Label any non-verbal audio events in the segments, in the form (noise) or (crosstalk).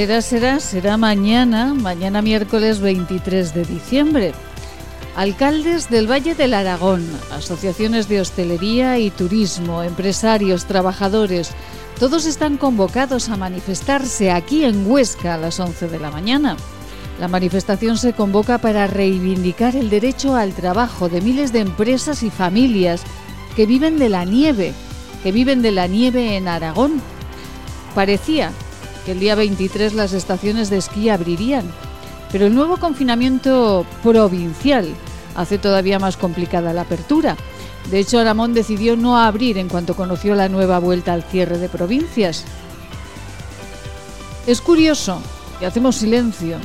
Será, será, será mañana, mañana miércoles 23 de diciembre. Alcaldes del Valle del Aragón, asociaciones de hostelería y turismo, empresarios, trabajadores, todos están convocados a manifestarse aquí en Huesca a las 11 de la mañana. La manifestación se convoca para reivindicar el derecho al trabajo de miles de empresas y familias que viven de la nieve, que viven de la nieve en Aragón. Parecía que el día 23 las estaciones de esquí abrirían, pero el nuevo confinamiento provincial hace todavía más complicada la apertura. De hecho, Aramón decidió no abrir en cuanto conoció la nueva vuelta al cierre de provincias. Es curioso, y hacemos silencio,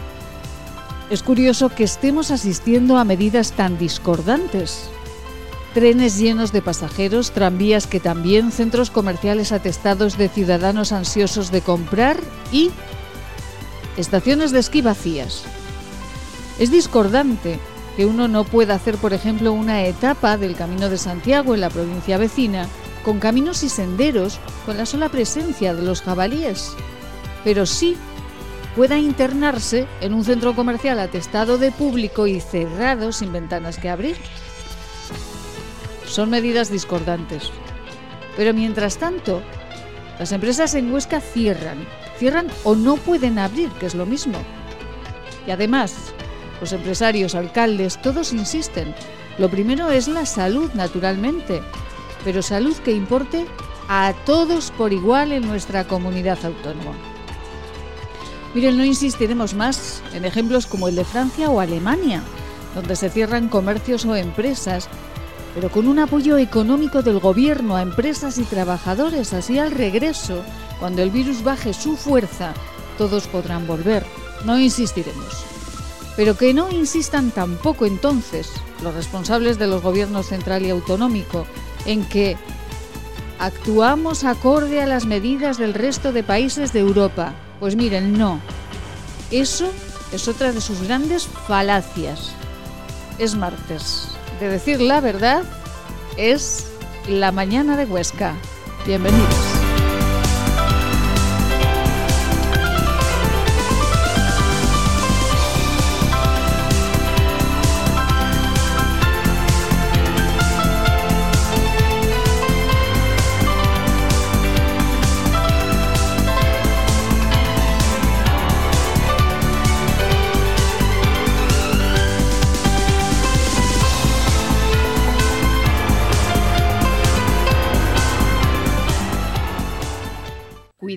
es curioso que estemos asistiendo a medidas tan discordantes. Trenes llenos de pasajeros, tranvías que también, centros comerciales atestados de ciudadanos ansiosos de comprar y estaciones de esquí vacías. Es discordante que uno no pueda hacer, por ejemplo, una etapa del Camino de Santiago en la provincia vecina, con caminos y senderos, con la sola presencia de los jabalíes, pero sí pueda internarse en un centro comercial atestado de público y cerrado sin ventanas que abrir. Son medidas discordantes. Pero mientras tanto, las empresas en Huesca cierran, cierran o no pueden abrir, que es lo mismo. Y además, los empresarios, alcaldes, todos insisten. Lo primero es la salud, naturalmente, pero salud que importe a todos por igual en nuestra comunidad autónoma. Miren, no insistiremos más en ejemplos como el de Francia o Alemania, donde se cierran comercios o empresas, pero con un apoyo económico del gobierno a empresas y trabajadores, así al regreso, cuando el virus baje su fuerza, todos podrán volver. No insistiremos. Pero que no insistan tampoco entonces los responsables de los gobiernos central y autonómico en que actuamos acorde a las medidas del resto de países de Europa. Pues miren, no. Eso es otra de sus grandes falacias. Es martes. De decir la verdad, es la mañana de Huesca. Bienvenidos.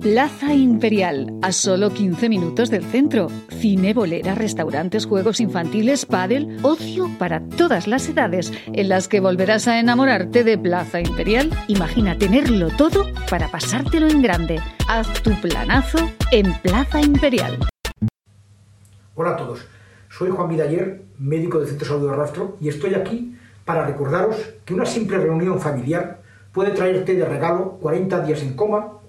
Plaza Imperial, a solo 15 minutos del centro. Cine, bolera, restaurantes, juegos infantiles, pádel, ocio para todas las edades, en las que volverás a enamorarte de Plaza Imperial. Imagina tenerlo todo para pasártelo en grande. Haz tu planazo en Plaza Imperial. Hola a todos, soy Juan Vidaller, médico del Centro de Salud de Rastro, y estoy aquí para recordaros que una simple reunión familiar puede traerte de regalo 40 días en coma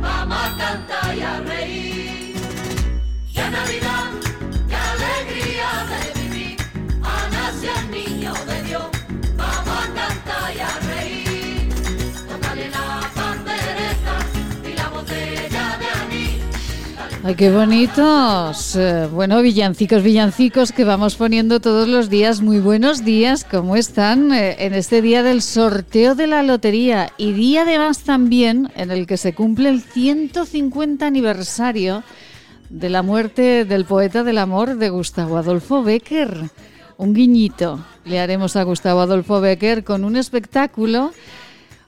Vamos a cantar y a reír. Ya Navidad, Ay, qué bonitos. Eh, Bueno, villancicos, villancicos que vamos poniendo todos los días. Muy buenos días, ¿cómo están? Eh, En este día del sorteo de la lotería y día además también en el que se cumple el 150 aniversario de la muerte del poeta del amor de Gustavo Adolfo Becker. Un guiñito le haremos a Gustavo Adolfo Becker con un espectáculo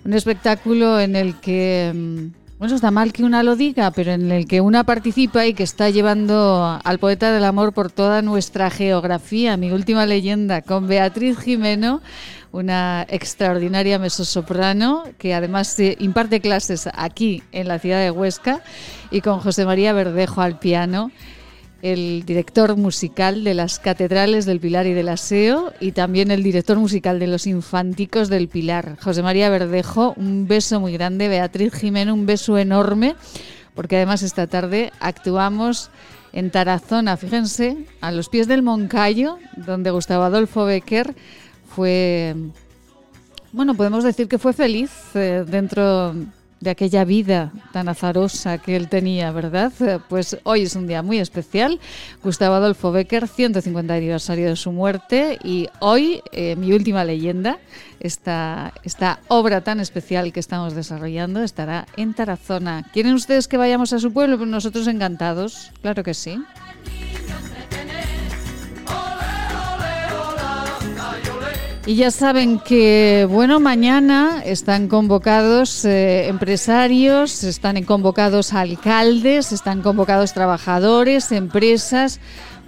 un espectáculo en el que, mm, bueno, está mal que una lo diga, pero en el que una participa y que está llevando al poeta del amor por toda nuestra geografía. Mi última leyenda con Beatriz Jimeno, una extraordinaria mezzosoprano que además eh, imparte clases aquí en la ciudad de Huesca y con José María Verdejo al piano el director musical de las Catedrales del Pilar y del Aseo y también el director musical de los Infanticos del Pilar. José María Verdejo, un beso muy grande. Beatriz Jimeno, un beso enorme, porque además esta tarde actuamos en Tarazona, fíjense, a los pies del Moncayo, donde Gustavo Adolfo Becker fue, bueno, podemos decir que fue feliz eh, dentro de aquella vida tan azarosa que él tenía, ¿verdad? Pues hoy es un día muy especial. Gustavo Adolfo Becker, 150 aniversario de su muerte y hoy eh, mi última leyenda, esta, esta obra tan especial que estamos desarrollando estará en Tarazona. ¿Quieren ustedes que vayamos a su pueblo? Nosotros encantados, claro que sí. Y ya saben que, bueno, mañana están convocados eh, empresarios, están convocados alcaldes, están convocados trabajadores, empresas,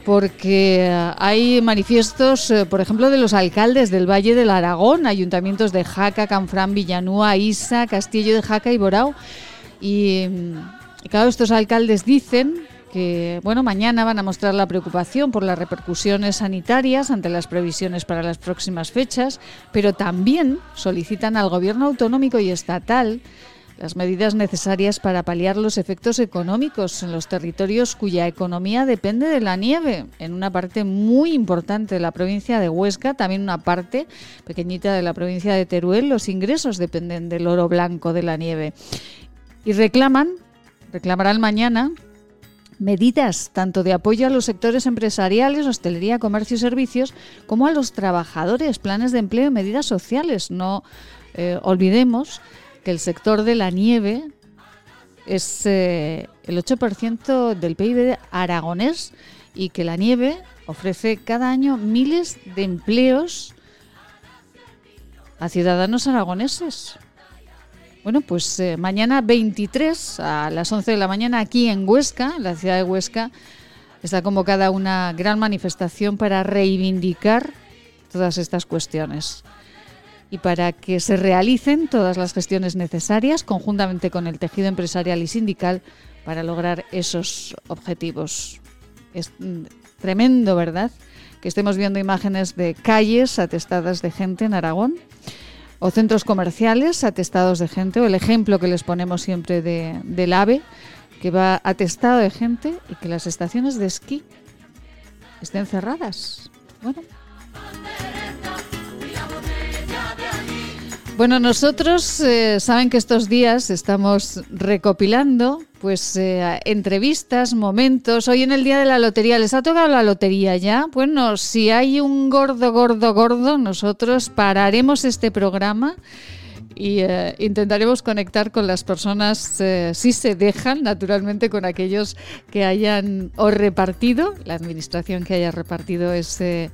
porque eh, hay manifiestos, eh, por ejemplo, de los alcaldes del Valle del Aragón, ayuntamientos de Jaca, Canfrán, Villanúa, Isa, Castillo de Jaca y Borao. Y, mm, y claro, estos alcaldes dicen que bueno, mañana van a mostrar la preocupación por las repercusiones sanitarias ante las previsiones para las próximas fechas, pero también solicitan al gobierno autonómico y estatal las medidas necesarias para paliar los efectos económicos en los territorios cuya economía depende de la nieve, en una parte muy importante de la provincia de Huesca, también una parte pequeñita de la provincia de Teruel, los ingresos dependen del oro blanco de la nieve. Y reclaman, reclamarán mañana medidas tanto de apoyo a los sectores empresariales, hostelería, comercio y servicios, como a los trabajadores, planes de empleo y medidas sociales. No eh, olvidemos que el sector de la nieve es eh, el 8% del PIB aragonés y que la nieve ofrece cada año miles de empleos a ciudadanos aragoneses. Bueno, pues eh, mañana 23 a las 11 de la mañana aquí en Huesca, en la ciudad de Huesca, está convocada una gran manifestación para reivindicar todas estas cuestiones y para que se realicen todas las gestiones necesarias conjuntamente con el tejido empresarial y sindical para lograr esos objetivos. Es mm, tremendo, ¿verdad? Que estemos viendo imágenes de calles atestadas de gente en Aragón o centros comerciales atestados de gente, o el ejemplo que les ponemos siempre de, del AVE, que va atestado de gente y que las estaciones de esquí estén cerradas. Bueno. Bueno, nosotros eh, saben que estos días estamos recopilando pues eh, entrevistas, momentos. Hoy en el día de la lotería, ¿les ha tocado la lotería ya? Bueno, si hay un gordo, gordo, gordo, nosotros pararemos este programa y eh, intentaremos conectar con las personas, eh, si se dejan, naturalmente con aquellos que hayan o repartido, la administración que haya repartido ese,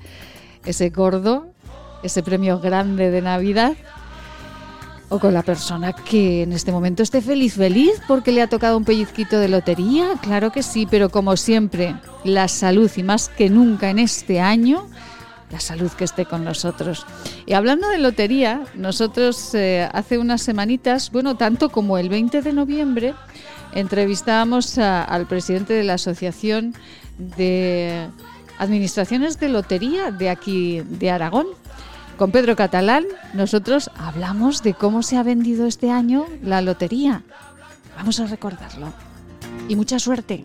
ese gordo, ese premio grande de Navidad o con la persona que en este momento esté feliz, feliz porque le ha tocado un pellizquito de lotería, claro que sí, pero como siempre, la salud y más que nunca en este año la salud que esté con nosotros. Y hablando de lotería, nosotros eh, hace unas semanitas, bueno, tanto como el 20 de noviembre, entrevistábamos al presidente de la Asociación de Administraciones de Lotería de aquí de Aragón. Con Pedro Catalán, nosotros hablamos de cómo se ha vendido este año la lotería. Vamos a recordarlo. Y mucha suerte.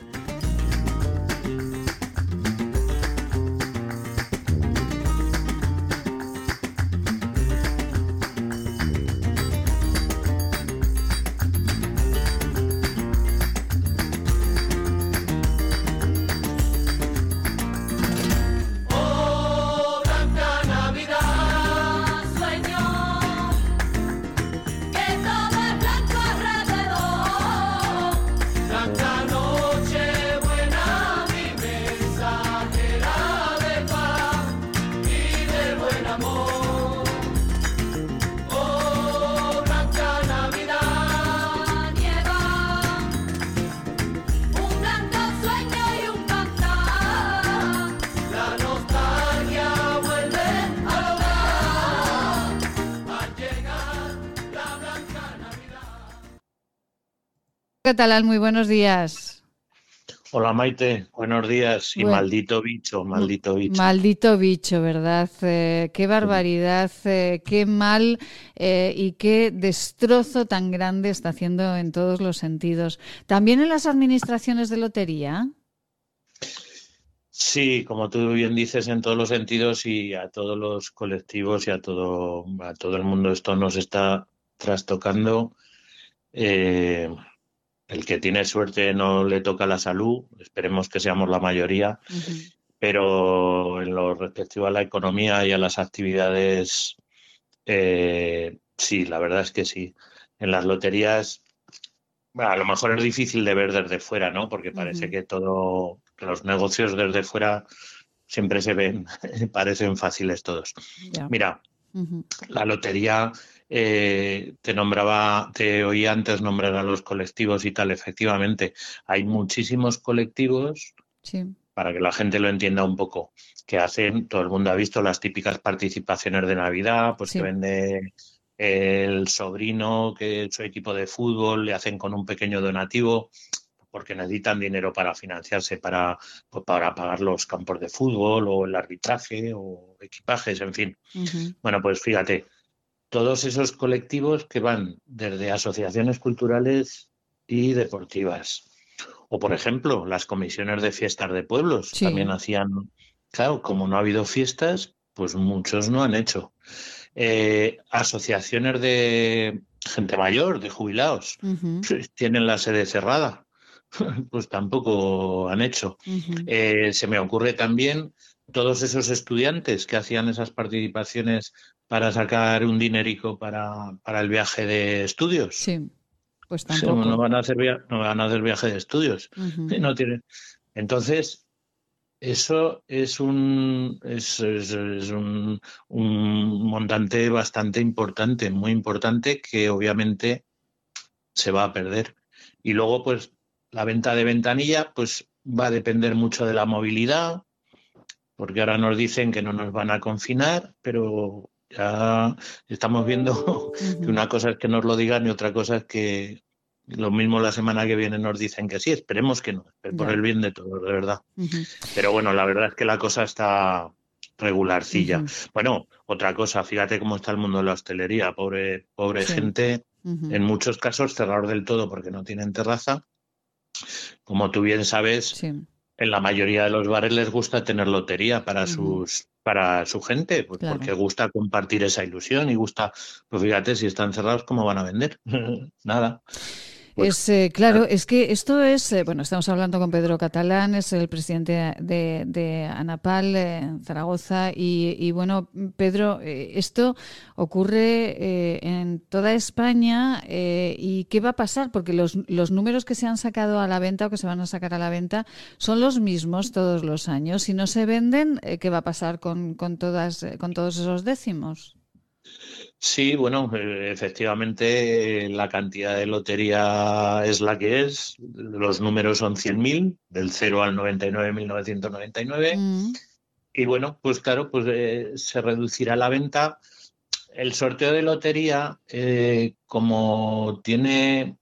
Catalán, muy buenos días. Hola Maite, buenos días. Y maldito bicho, maldito bicho. Maldito bicho, ¿verdad? Eh, qué barbaridad, eh, qué mal eh, y qué destrozo tan grande está haciendo en todos los sentidos. ¿También en las administraciones de lotería? Sí, como tú bien dices, en todos los sentidos y a todos los colectivos y a todo, a todo el mundo esto nos está trastocando. Eh, el que tiene suerte no le toca la salud, esperemos que seamos la mayoría, pero en lo respectivo a la economía y a las actividades, eh, sí, la verdad es que sí. En las loterías, a lo mejor es difícil de ver desde fuera, ¿no? Porque parece que todo, los negocios desde fuera siempre se ven, (laughs) parecen fáciles todos. Mira, la lotería eh, te nombraba, te oí antes nombrar a los colectivos y tal, efectivamente, hay muchísimos colectivos, para que la gente lo entienda un poco, que hacen, todo el mundo ha visto las típicas participaciones de Navidad, pues que vende el sobrino, que su equipo de fútbol, le hacen con un pequeño donativo, porque necesitan dinero para financiarse, para, pues, para pagar los campos de fútbol o el arbitraje o equipajes, en fin. Bueno, pues fíjate, todos esos colectivos que van desde asociaciones culturales y deportivas. O, por ejemplo, las comisiones de fiestas de pueblos también hacían, claro, como no ha habido fiestas, pues muchos no han hecho. Eh, asociaciones de gente mayor, de jubilados, tienen la sede cerrada, (laughs) pues tampoco han hecho. Eh, se me ocurre también todos esos estudiantes que hacían esas participaciones para sacar un dinerico para, para el viaje de estudios. Sí, pues tampoco. No van a hacer, no van a hacer viaje de estudios. (laughs) no tienen. Entonces, eso es un, es, un, un, montante bastante importante, muy importante, que obviamente se va a perder. Y luego, pues, la venta de ventanilla, pues va a depender mucho de la movilidad, porque ahora nos dicen que no nos van a confinar, pero ya estamos viendo (laughs) que una cosa es que nos lo digan y otra cosa es que lo mismo la semana que viene nos dicen que sí, esperemos que no, por el bien de todos, de verdad. Pero bueno, la verdad es que la cosa está regularcilla. Bueno, otra cosa, fíjate cómo está el mundo de la hostelería, pobre, pobre gente, en muchos casos cerrados del todo porque no tienen terraza. Como tú bien sabes, en la mayoría de los bares les gusta tener lotería para sus para su gente, pues porque gusta compartir esa ilusión y gusta, pues fíjate, si están cerrados, ¿cómo van a vender? (laughs) Nada. Es eh, claro, es que esto es, eh, bueno, estamos hablando con Pedro Catalán, es el presidente de, ANAPAL en Zaragoza y, bueno, Pedro, eh, esto ocurre en toda España y ¿qué va a pasar? Porque los, los números que se han sacado a la venta o que se van a sacar a la venta son los mismos todos los años. Si no se venden, ¿qué va a pasar con, con, todas, con todos esos décimos? Sí, bueno, eh, efectivamente la cantidad de lotería es la que es. Los números son 100.000, del 0 al 99.999. Mm. y bueno, pues claro, pues eh, se reducirá la venta. El sorteo de lotería, eh, como tiene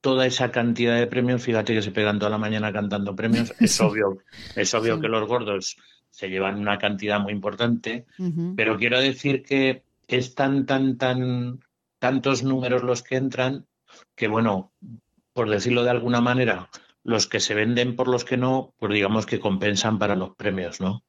toda esa cantidad de premios, fíjate que se pegan toda la mañana cantando premios, (laughs) es obvio, es obvio Sí. que los gordos se llevan una cantidad muy importante, pero quiero decir que es tan, tan, tan, tantos números los que entran que, bueno, por decirlo de alguna manera, los que se venden por los que no, pues digamos que compensan para los premios, ¿no?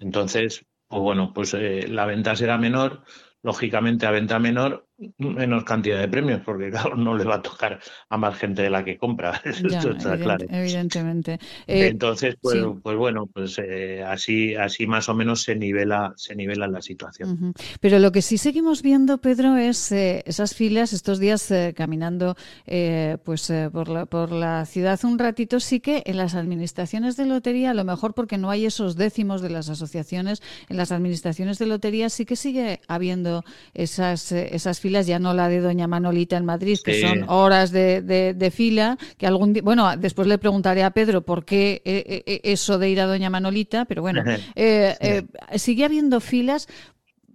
Entonces, pues bueno, pues eh, la venta será menor, lógicamente a venta menor, menos cantidad de premios, porque claro, no le va a tocar a más gente de la que compra, (laughs) Ya, está claro. evidentemente. Eh, Entonces, pues, sí. pues bueno, pues eh, así, así más o menos se nivela, se nivela la situación. Pero lo que sí seguimos viendo, Pedro, es eh, esas filas estos días eh, caminando eh, pues eh, por, la, por la ciudad un ratito. Sí que en las administraciones de lotería, a lo mejor porque no hay esos décimos de las asociaciones, en las administraciones de lotería sí que sigue habiendo esas, esas filas, ya no la de Doña Manolita en Madrid, que Sí. son horas de, de- de fila, que algún día, bueno, después le preguntaré a Pedro por qué eh, eh, eso de ir a Doña Manolita, pero bueno, eh, eh, sigue habiendo filas.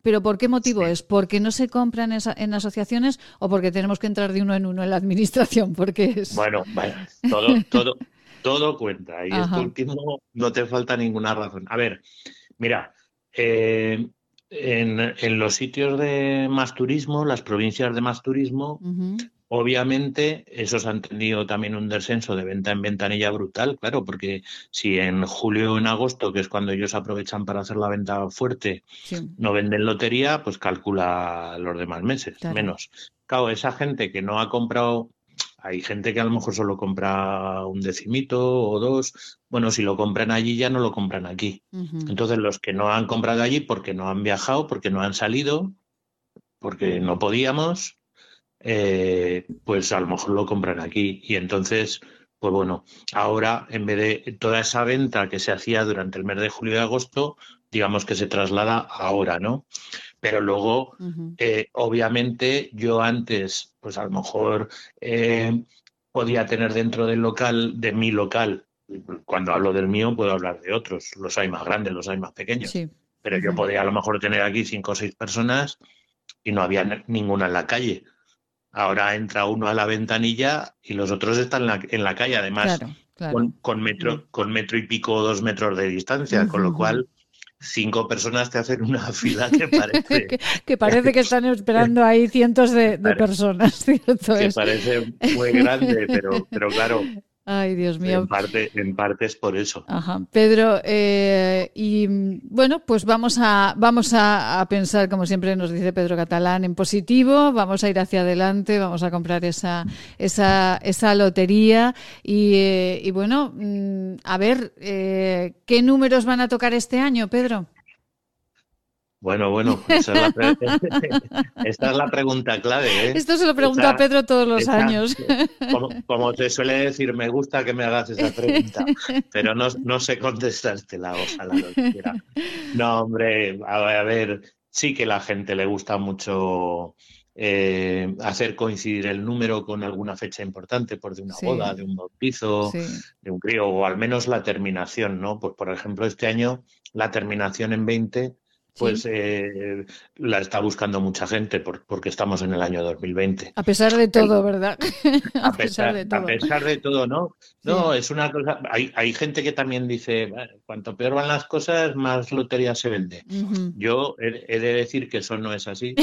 ¿Pero por qué motivo es? ¿Porque no se compran en asociaciones o porque tenemos que entrar de uno en uno en la administración? (laughs) Porque es... Bueno, bueno, todo, todo, (laughs) todo cuenta. Y Ajá. esto último no te falta ninguna razón. A ver, mira, eh, en, en los sitios de más turismo, las provincias de más turismo, obviamente esos han tenido también un descenso de venta en ventanilla brutal, claro, porque si en julio o en agosto, que es cuando ellos aprovechan para hacer la venta fuerte, sí. no venden lotería, pues calcula los demás meses, Claro. menos. Claro, esa gente que no ha comprado, hay gente que a lo mejor solo compra un decimito o dos, bueno, si lo compran allí ya no lo compran aquí. Entonces los que no han comprado allí porque no han viajado, porque no han salido, porque no podíamos, eh, pues a lo mejor lo compran aquí. Y entonces, pues bueno, ahora en vez de toda esa venta que se hacía durante el mes de julio y agosto, digamos que se traslada ahora, ¿no? Pero luego, eh, obviamente, yo antes, pues a lo mejor eh, podía tener dentro del local, de mi local, cuando hablo del mío, puedo hablar de otros. Los hay más grandes, los hay más pequeños. Sí. Pero yo podía a lo mejor tener aquí cinco o seis personas y no había ninguna en la calle. Ahora entra uno a la ventanilla y los otros están en la, en la calle, además Claro, claro. con, con metro, con metro y pico o dos metros de distancia, con lo cual cinco personas te hacen una (laughs) fila que parece, que, que parece que están esperando ahí cientos de, personas, (laughs) ¿cierto? que es? parece muy grande, pero, pero claro, Ay, Dios mío. en parte, en parte es por eso. Ajá. Pedro, eh, y bueno, pues vamos a vamos a, a pensar, como siempre nos dice Pedro Catalán, en positivo, vamos a ir hacia adelante, vamos a comprar esa, esa, esa lotería y, eh, y bueno, mm, a ver, eh, ¿qué números van a tocar este año, Pedro? Bueno, bueno, esa es la, pre- (laughs) esta es la pregunta clave. ¿eh? Esto se lo pregunto Esa- a Pedro todos los esa- años. (laughs) Como, como se suele decir, me gusta que me hagas esa pregunta, (laughs) pero no, no sé contestártela, ojalá lo quiera. No, hombre, a, a ver, sí que la gente le gusta mucho eh, hacer coincidir el número con alguna fecha importante, por de una Sí. boda, de un bautizo, Sí, de un crío, o al menos la terminación, ¿no? Pues, por ejemplo, este año la terminación en 20 pues sí. eh, la está buscando mucha gente por- porque estamos en el año 2020. A pesar de todo, ¿verdad? (laughs) A pesar, de a todo. pesar de todo, ¿no? No, es una cosa. Hay, hay gente que también dice, "Bueno, cuanto peor van las cosas, más lotería se vende. Yo he, he de decir que eso no es así.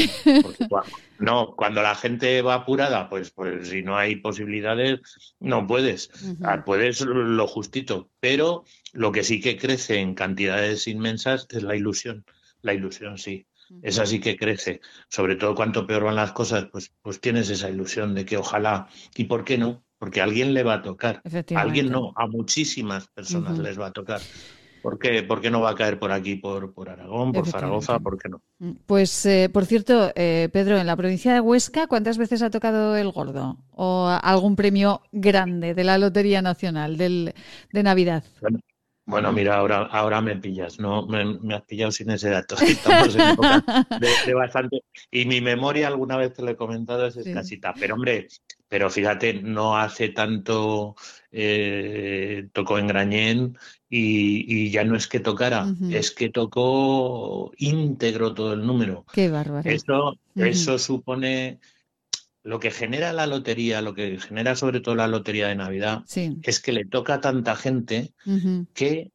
Porque (laughs) no, cuando la gente va apurada, pues, pues si no hay posibilidades, no puedes. Ujú. Ah, Puedes lo justito. Pero lo que sí que crece en cantidades inmensas es la ilusión. La ilusión, sí. Esa sí que crece. Sobre todo cuanto peor van las cosas, pues, pues tienes esa ilusión de que ojalá. ¿Y por qué no? Porque a alguien le va a tocar. A alguien no, a muchísimas personas les va a tocar. ¿Por qué? ¿Por qué no va a caer por aquí, por, por Aragón, por Zaragoza? ¿Por qué no? Pues, eh, por cierto, eh, Pedro, en la provincia de Huesca, ¿cuántas veces ha tocado el gordo? ¿O algún premio grande de la Lotería Nacional del, de Navidad? Bueno, Bueno, mira, ahora, ahora me pillas, no me, has pillado sin ese dato. (laughs) Estamos en época de, bastante. Y mi memoria, alguna vez te lo he comentado, es escasita. Pero hombre, pero fíjate, no hace tanto eh, tocó en Grañén y, ya no es que tocara, es que tocó íntegro todo el número. Qué bárbaro. Eso, eso supone lo que genera la lotería, lo que genera sobre todo la lotería de Navidad, es que le toca a tanta gente que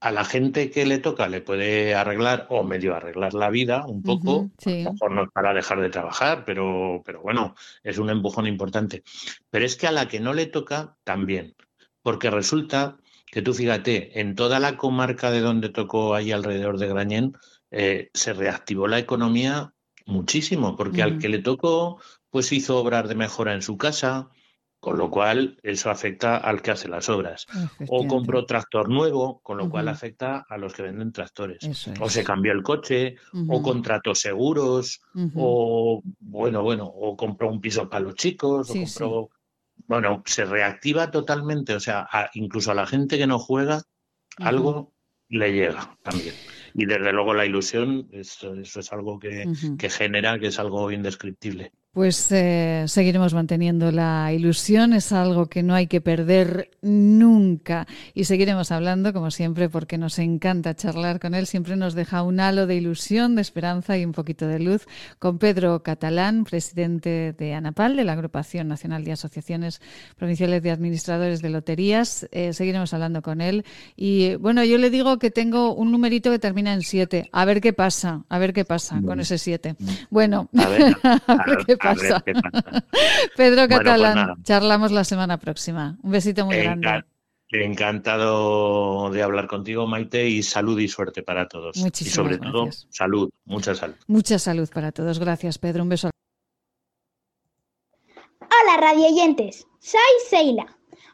a la gente que le toca le puede arreglar o medio arreglar la vida un poco, a lo mejor no para dejar de trabajar, pero, pero bueno, es un empujón importante. Pero es que a la que no le toca también, porque resulta que tú fíjate, en toda la comarca de donde tocó ahí alrededor de Grañén, eh, se reactivó la economía muchísimo, porque al que le tocó pues hizo obras de mejora en su casa, con lo cual eso afecta al que hace las obras. O compró tractor nuevo, con lo cual afecta a los que venden tractores. O se cambió el coche, o contrató seguros, o bueno, bueno, o compró un piso para los chicos, o compró. Bueno, se reactiva totalmente, o sea, incluso a la gente que no juega, algo le llega también. Y desde luego la ilusión, eso, es algo que, que genera, que es algo indescriptible. Pues eh, seguiremos manteniendo la ilusión, es algo que no hay que perder nunca y seguiremos hablando como siempre porque nos encanta charlar con él, siempre nos deja un halo de ilusión, de esperanza y un poquito de luz con Pedro Catalán, presidente de ANAPAL, de la Agrupación Nacional de Asociaciones Provinciales de Administradores de Loterías. Eh, seguiremos hablando con él y bueno, yo le digo que tengo un numerito que termina en siete, a ver qué pasa, a ver qué pasa con ese siete. Bueno, a ver, (laughs) qué pasa. (laughs) Pedro pues Catalán, charlamos la semana próxima. Un besito muy grande. Encantado de hablar contigo, Maite, y salud y suerte para todos. Muchísimas y sobre todo, salud, mucha salud. Mucha salud para todos. Gracias, Pedro. Un beso. Hola, radioyentes. Soy Seila.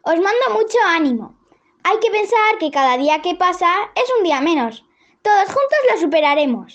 Os mando mucho ánimo. Hay que pensar que cada día que pasa es un día menos. Todos juntos lo superaremos.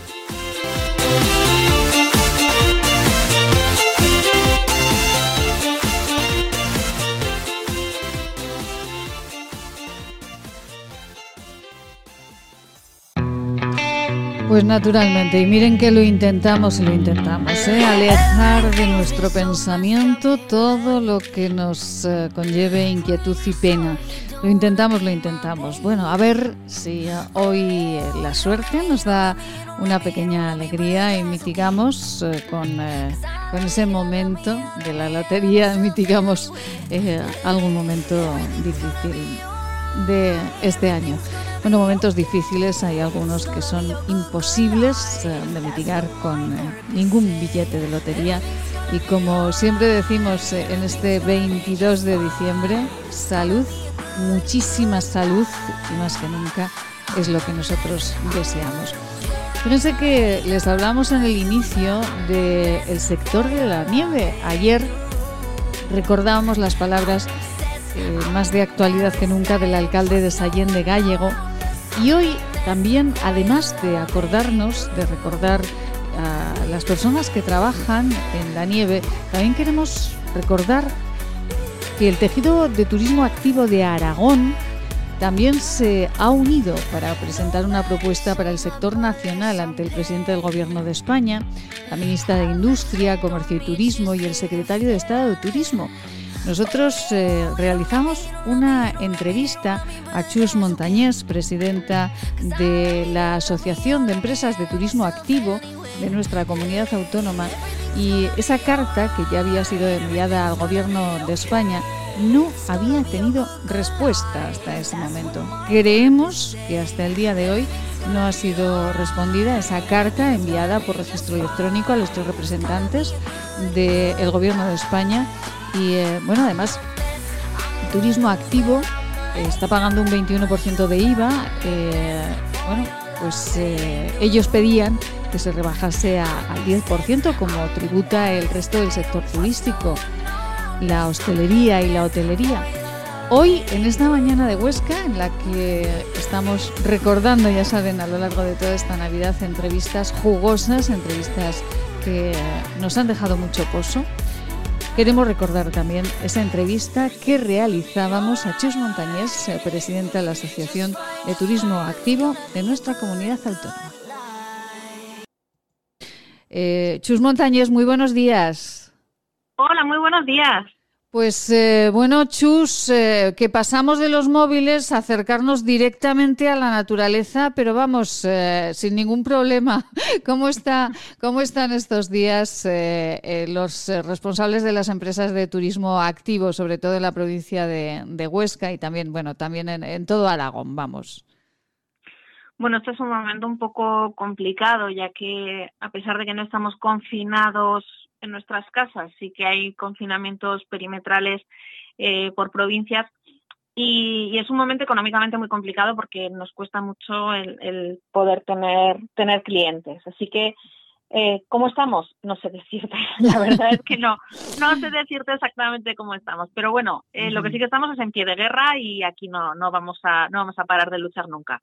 Pues naturalmente, y miren que lo intentamos y lo intentamos, ¿eh? alejar de nuestro pensamiento todo lo que nos eh, conlleve inquietud y pena. Lo intentamos, lo intentamos. Bueno, a ver si hoy la suerte nos da una pequeña alegría y mitigamos eh, con, con, ese momento de la lotería, (laughs) mitigamos algún momento difícil de este año. Bueno, momentos difíciles, hay algunos que son imposibles eh, de mitigar con eh, ningún billete de lotería. Y como siempre decimos eh, en este 22 de diciembre, salud, muchísima salud y más que nunca es lo que nosotros deseamos. Fíjense que les hablamos en el inicio del sector de la nieve. Ayer recordábamos las palabras eh, más de actualidad que nunca del alcalde de Sallén de Gallego. Y hoy también, además de acordarnos, de recordar a las personas que trabajan en la nieve, también queremos recordar que el tejido de turismo activo de Aragón también se ha unido para presentar una propuesta para el sector nacional ante el presidente del Gobierno de España, la ministra de Industria, Comercio y Turismo y el secretario de Estado de Turismo. Nosotros eh, realizamos una entrevista a Chus Montañés, presidenta de la Asociación de Empresas de Turismo Activo de nuestra comunidad autónoma, y esa carta que ya había sido enviada al Gobierno de España no había tenido respuesta hasta ese momento. Creemos que hasta el día de hoy no ha sido respondida esa carta enviada por registro electrónico a los tres representantes del Gobierno de España y eh, bueno, además, turismo activo eh, está pagando un 21% de IVA. Eh, bueno, pues ellos pedían que se rebajase al 10% como tributa el resto del sector turístico la hostelería y la hotelería. Hoy, en esta mañana de Huesca, en la que estamos recordando, ya saben, a lo largo de toda esta Navidad, entrevistas jugosas, entrevistas que nos han dejado mucho pozo, queremos recordar también esa entrevista que realizábamos a Chus Montañés, presidente de la Asociación de Turismo Activo de nuestra comunidad autónoma. Eh, Chus Montañés, muy buenos días. Hola, muy buenos días. Pues eh, bueno, Chus, eh, que pasamos de los móviles a acercarnos directamente a la naturaleza, pero vamos, eh, sin ningún problema. (laughs) ¿Cómo, está, cómo están estos días los responsables de las empresas de turismo activo, sobre todo en la provincia de, Huesca y también, bueno, también en, en todo Aragón, vamos? Bueno, este es un momento un poco complicado, ya que a pesar de que no estamos confinados en nuestras casas. Sí que hay confinamientos perimetrales eh, por provincias y, es un momento económicamente muy complicado porque nos cuesta mucho el, poder tener, tener clientes. Así que, eh, ¿cómo estamos? No sé decirte. (laughs) La verdad es que no, no sé decirte exactamente cómo estamos. Pero bueno, eh, lo que sí que estamos es en pie de guerra y aquí no, no, vamos, a, no vamos a parar de luchar nunca.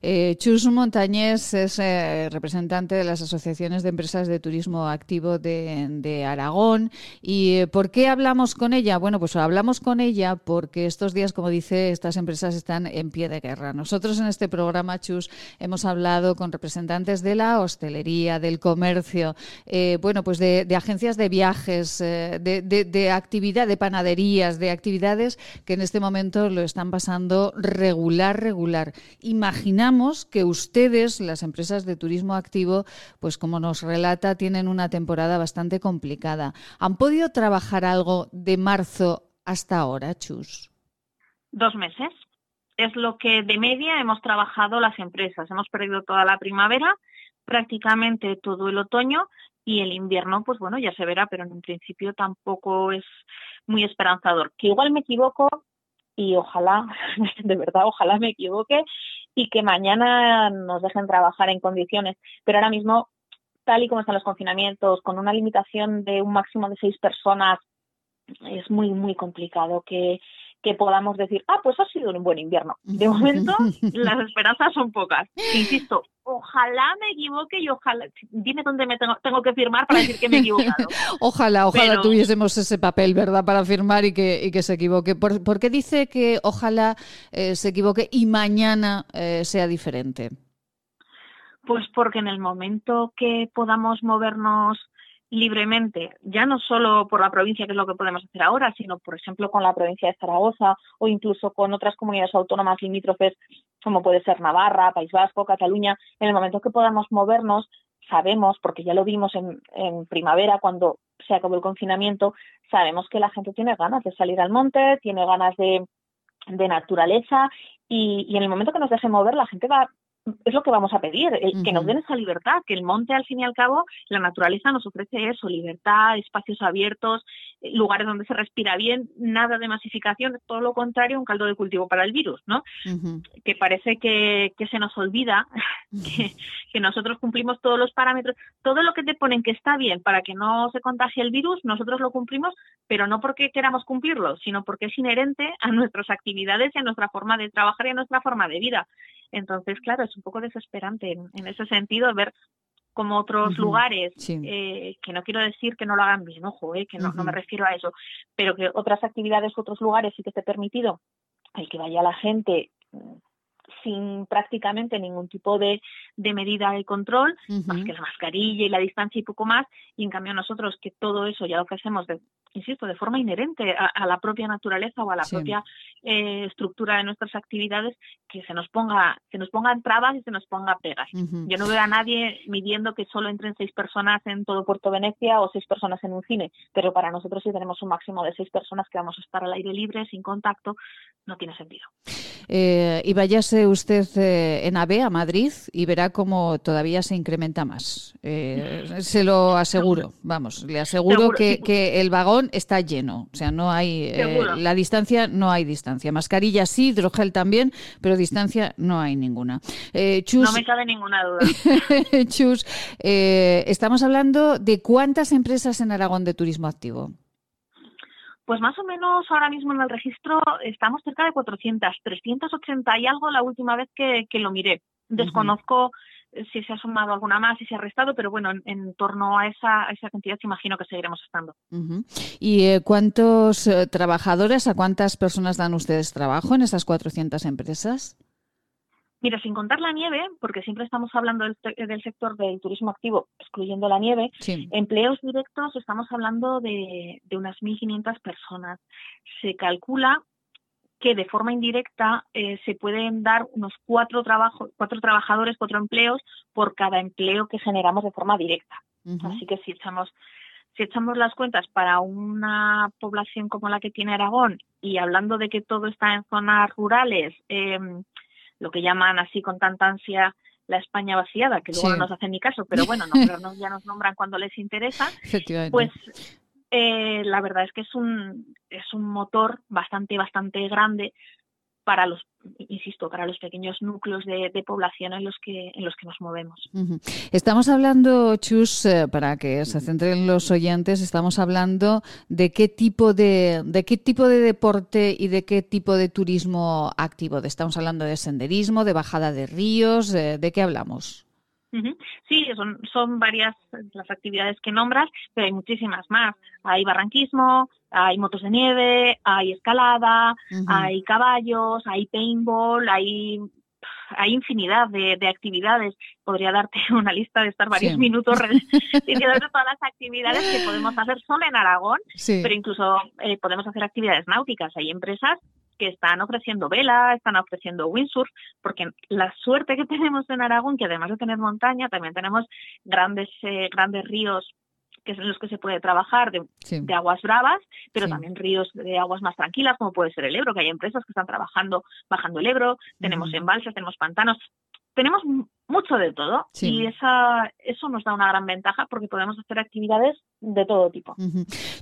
Eh, Chus Montañés es eh, representante de las asociaciones de empresas de turismo activo de, Aragón. ¿Y eh, por qué hablamos con ella? Bueno, pues hablamos con ella porque estos días, como dice, estas empresas están en pie de guerra. Nosotros en este programa, Chus, hemos hablado con representantes de la hostelería, del comercio, bueno, pues de, agencias de viajes, de, de actividad, de panaderías, de actividades que en este momento lo están pasando regular, regular. Imaginamos que ustedes, las empresas de turismo activo, pues como nos relata, tienen una temporada bastante complicada. ¿Han podido trabajar algo de marzo hasta ahora, Chus? Dos meses. Es lo que de media hemos trabajado las empresas. Hemos perdido toda la primavera, prácticamente todo el otoño y el invierno, pues bueno, ya se verá, pero en principio tampoco es muy esperanzador. Que igual me equivoco, y ojalá, (laughs) de verdad, ojalá me equivoque y que mañana nos dejen trabajar en condiciones. Pero ahora mismo, tal y como están los confinamientos, con una limitación de un máximo de seis personas, es muy, muy complicado que, que podamos decir, ah, pues ha sido un buen invierno. (laughs) De momento, las esperanzas son pocas. (laughs) Insisto, ojalá me equivoque y ojalá, dime dónde me tengo, tengo que firmar para decir que me he equivocado. (laughs) ojalá, ojalá tuviésemos ese papel, ¿verdad?, para firmar y que, y que se equivoque. ¿Por, qué dice que ojalá eh, se equivoque y mañana eh, sea diferente? Pues porque en el momento que podamos movernos libremente, ya no solo por la provincia, que es lo que podemos hacer ahora, sino, por ejemplo, con la provincia de Zaragoza o incluso con otras comunidades autónomas limítrofes, como puede ser Navarra, País Vasco, Cataluña, en el momento que podamos movernos, sabemos, porque ya lo vimos en, primavera cuando se acabó el confinamiento, sabemos que la gente tiene ganas de salir al monte, tiene ganas de, naturaleza y, y en el momento que nos deje mover, la gente va es lo que vamos a pedir, el, que nos den esa libertad, que el monte al fin y al cabo, la naturaleza nos ofrece eso, libertad, espacios abiertos, eh, lugares donde se respira bien, nada de masificación, todo lo contrario, un caldo de cultivo para el virus, ¿no? Que parece que, que se nos olvida (laughs) que, que nosotros cumplimos todos los parámetros, todo lo que te ponen que está bien para que no se contagie el virus, nosotros lo cumplimos, pero no porque queramos cumplirlo, sino porque es inherente a nuestras actividades y a nuestra forma de trabajar y a nuestra forma de vida. Entonces, claro, es un poco desesperante en, en ese sentido ver como otros lugares, sí. eh, que no quiero decir que no lo hagan bien, ojo, eh, que no, no me refiero a eso, pero que otras actividades, otros lugares sí que esté permitido el que vaya la gente sin prácticamente ningún tipo de, de medida de control, más que la mascarilla y la distancia y poco más, y en cambio nosotros que todo eso ya lo ofrecemos, de, insisto, de forma inherente a, a la propia naturaleza o a la Sí. propia eh, estructura de nuestras actividades, que se nos ponga, se nos pongan trabas y se nos ponga pegas. Ujú. Yo no veo a nadie midiendo que solo entren seis personas en todo Puerto Venecia o seis personas en un cine, pero para nosotros si tenemos un máximo de seis personas que vamos a estar al aire libre, sin contacto, no tiene sentido. Eh, y usted eh, en AVE a Madrid y verá cómo todavía se incrementa más. Eh, se lo aseguro, vamos, le aseguro Seguro, que, sí. que el vagón está lleno. O sea, no hay eh, la distancia, no hay distancia. Mascarilla sí, hidrogel también, pero distancia no hay ninguna. Chus, No me cabe ninguna duda. (laughs) Chus, estamos hablando de cuántas empresas en Aragón de turismo activo. Pues más o menos ahora mismo en el registro estamos cerca de 400, 380 y algo la última vez que, que lo miré. Desconozco eh, si se ha sumado alguna más, si se ha restado, pero bueno, en, en torno a esa, a esa cantidad imagino que seguiremos estando. ¿Y eh, cuántos eh, trabajadores, a cuántas personas dan ustedes trabajo en esas 400 empresas? Mira, sin contar la nieve, porque siempre estamos hablando del, del sector del turismo activo, excluyendo la nieve, Sí. empleos directos estamos hablando de, de unas 1.500 personas. Se calcula que de forma indirecta eh, se pueden dar unos cuatro, trabajo, cuatro trabajadores, cuatro empleos por cada empleo que generamos de forma directa. Así que si echamos, si echamos las cuentas para una población como la que tiene Aragón y hablando de que todo está en zonas rurales, eh, lo que llaman así con tanta ansia la España vaciada, que luego Sí. no nos hacen ni caso, pero bueno, nombrarnos ya nos nombran cuando les interesa, (laughs) pues eh, la verdad es que es un, es un motor bastante, bastante grande para los, insisto, para los pequeños núcleos de, de población en los que, en los que nos movemos. Estamos hablando, Chus, eh, para que se centren los oyentes, estamos hablando de qué tipo de, de qué tipo de deporte y de qué tipo de turismo activo. Estamos hablando de senderismo, de bajada de ríos, eh, ¿de qué hablamos? Sí, son, son varias las actividades que nombras, pero hay muchísimas más. Hay barranquismo, hay motos de nieve, hay escalada, hay caballos, hay paintball, hay, hay infinidad de, de actividades. Podría darte (laughs) una lista de estar varios Sí. minutos (laughs) diciéndote todas las actividades que podemos hacer solo en Aragón, Sí. pero incluso eh, podemos hacer actividades náuticas. Hay empresas que están ofreciendo vela, están ofreciendo windsurf, porque la suerte que (laughs) tenemos en Aragón, que además de tener montaña, también tenemos grandes, eh, grandes ríos que es en los que se puede trabajar de, Sí. de aguas bravas, pero Sí. también ríos de aguas más tranquilas, como puede ser el Ebro, que hay empresas que están trabajando bajando el Ebro, tenemos Ujú. embalses, tenemos pantanos, tenemos mucho de todo Sí. y esa, eso nos da una gran ventaja porque podemos hacer actividades de todo tipo.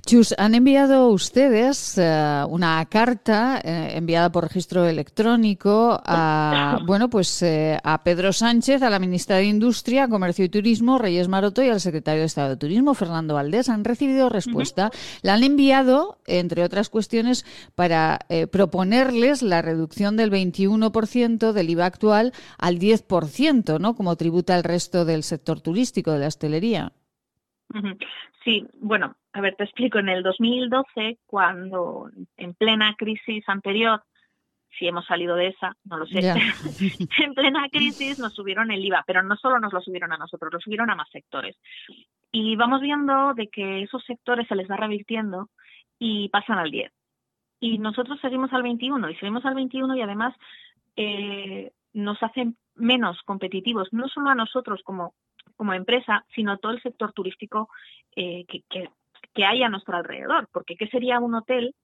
Chus, han enviado ustedes eh, una carta eh, enviada por registro electrónico a, (laughs) bueno, pues eh, a Pedro Sánchez, a la ministra de Industria, Comercio y Turismo, Reyes Maroto y al secretario de Estado de Turismo, Fernando Valdés. Han recibido respuesta. La han enviado, entre otras cuestiones, para eh, proponerles la reducción del 21% del IVA actual al 10%, ¿no? Como tributa el resto del sector turístico, de la hostelería. Sí, bueno, a ver, te explico. En el 2012, cuando en plena crisis anterior, si hemos salido de esa, no lo sé, (laughs) en plena crisis nos subieron el IVA, pero no solo nos lo subieron a nosotros, lo subieron a más sectores. Y vamos viendo de que esos sectores se les va revirtiendo y pasan al 10. Y nosotros seguimos al 21 y seguimos al 21 y además eh, nos hacen menos competitivos, no solo a nosotros como, como empresa, sino a todo el sector turístico eh, que, que, que hay a nuestro alrededor. Porque ¿qué sería un hotel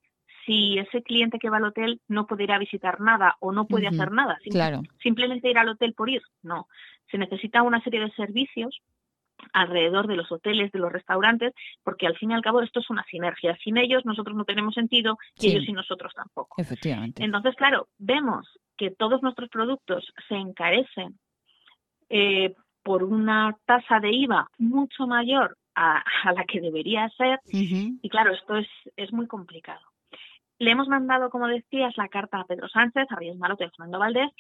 si ese cliente que va al hotel no puede ir a visitar nada o no puede hacer nada, claro. simplemente ir al hotel por ir, no. Se necesita una serie de servicios alrededor de los hoteles, de los restaurantes, porque al fin y al cabo esto es una sinergia. Sin ellos nosotros no tenemos sentido y Sí. ellos sin nosotros tampoco. Efectivamente. Entonces, claro, vemos que todos nuestros productos se encarecen eh, por una tasa de IVA mucho mayor a, a la que debería ser y claro, esto es, es muy complicado. Le hemos mandado, como decías, la carta a Pedro Sánchez, a Reyes Maroto y a Fernando Valdés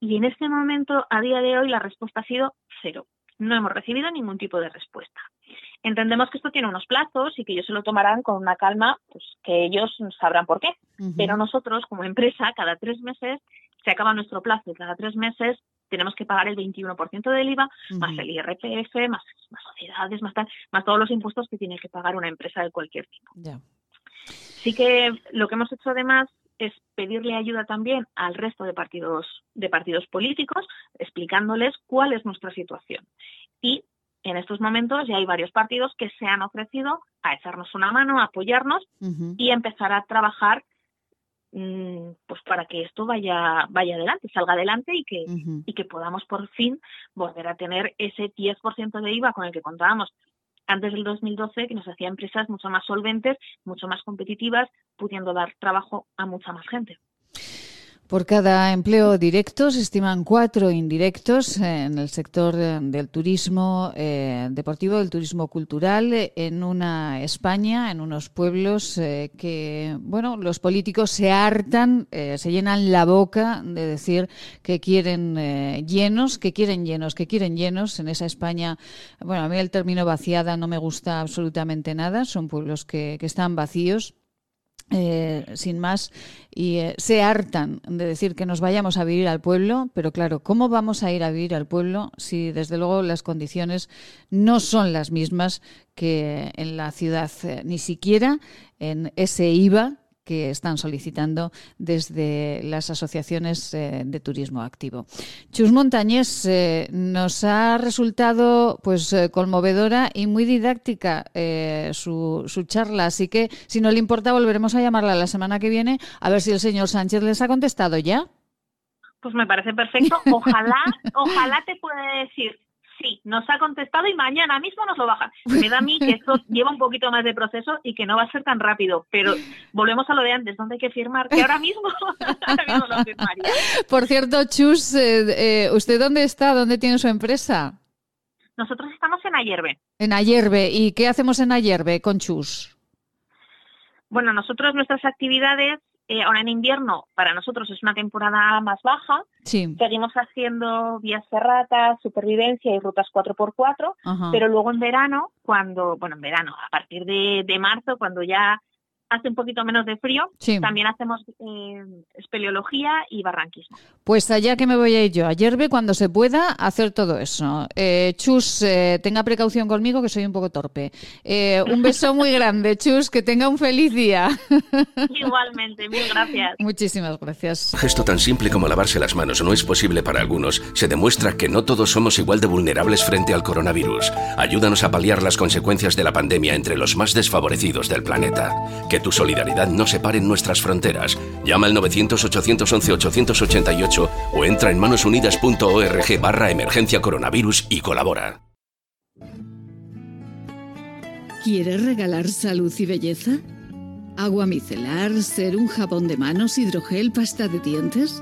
y en este momento, a día de hoy, la respuesta ha sido cero. No hemos recibido ningún tipo de respuesta. Entendemos que esto tiene unos plazos y que ellos se lo tomarán con una calma, pues que ellos sabrán por qué. Pero nosotros, como empresa, cada tres meses se acaba nuestro plazo cada tres meses tenemos que pagar el 21% del IVA, más el IRPF, más, más sociedades, más, tal, más todos los impuestos que tiene que pagar una empresa de cualquier tipo. Ya. Sí que lo que hemos hecho además es pedirle ayuda también al resto de partidos, de partidos políticos, explicándoles cuál es nuestra situación. Y en estos momentos ya hay varios partidos que se han ofrecido a echarnos una mano, a apoyarnos y empezar a trabajar pues para que esto vaya vaya adelante, salga adelante y que y que podamos por fin volver a tener ese 10% de IVA con el que contábamos antes del 2012, que nos hacía empresas mucho más solventes, mucho más competitivas, pudiendo dar trabajo a mucha más gente. Por cada empleo directo se estiman cuatro indirectos en el sector del turismo eh, deportivo, del turismo cultural, en una España, en unos pueblos eh, que, bueno, los políticos se hartan, eh, se llenan la boca de decir que quieren eh, llenos, que quieren llenos, que quieren llenos en esa España. Bueno, a mí el término vaciada no me gusta absolutamente nada. Son pueblos que, que están vacíos eh, sin más, y eh, se hartan de decir que nos vayamos a vivir al pueblo, pero claro, ¿cómo vamos a ir a vivir al pueblo si desde luego las condiciones no son las mismas que en la ciudad, eh, ni siquiera en ese IVA que están solicitando desde las asociaciones eh, de turismo activo. Chus Montañés eh, nos ha resultado pues eh, conmovedora y muy didáctica su, su charla, así que si no le importa volveremos a llamarla la semana que viene a ver si el señor Sánchez les ha contestado ya. Pues me parece perfecto. Ojalá, (laughs) ojalá te pueda decir sí, nos ha contestado y mañana mismo nos lo bajan. Me da a mí que esto (laughs) lleva un poquito más de proceso y que no va a ser tan rápido, pero volvemos a lo de antes, ¿dónde hay que firmar? Que ahora mismo, (laughs) ahora mismo lo firmaría. Por cierto, Chus, eh, eh, ¿usted dónde está? ¿Dónde tiene su empresa? Nosotros estamos en Ayerbe. En Ayerbe. ¿Y qué hacemos en Ayerbe con Chus? Bueno, nosotros nuestras actividades eh, ahora en invierno para nosotros es una temporada más baja. Sí. Seguimos haciendo vías ferratas, supervivencia y rutas 4x4, Ajá. pero luego en verano, cuando, bueno, en verano, a partir de, de marzo, cuando ya hace un poquito menos de frío, Sí. también hacemos eh, espeleología y barranquismo. Pues allá que me voy a ir yo, a Yerbe, cuando se pueda, hacer todo eso. Eh, Chus, eh, tenga precaución conmigo, que soy un poco torpe. Eh, un beso muy (laughs) grande, Chus, que tenga un feliz día. (laughs) Igualmente, mil gracias. Muchísimas gracias. Un gesto tan simple como lavarse las manos no es posible para algunos. Se demuestra que no todos somos igual de vulnerables frente al coronavirus. Ayúdanos a paliar las consecuencias de la pandemia entre los más desfavorecidos del planeta. Que tu solidaridad no separe nuestras fronteras. Llama al 900-811-888 o entra en manosunidas.org barra emergencia coronavirus y colabora. ¿Quieres regalar salud y belleza? ¿Agua micelar, ser un jabón de manos, hidrogel, pasta de dientes?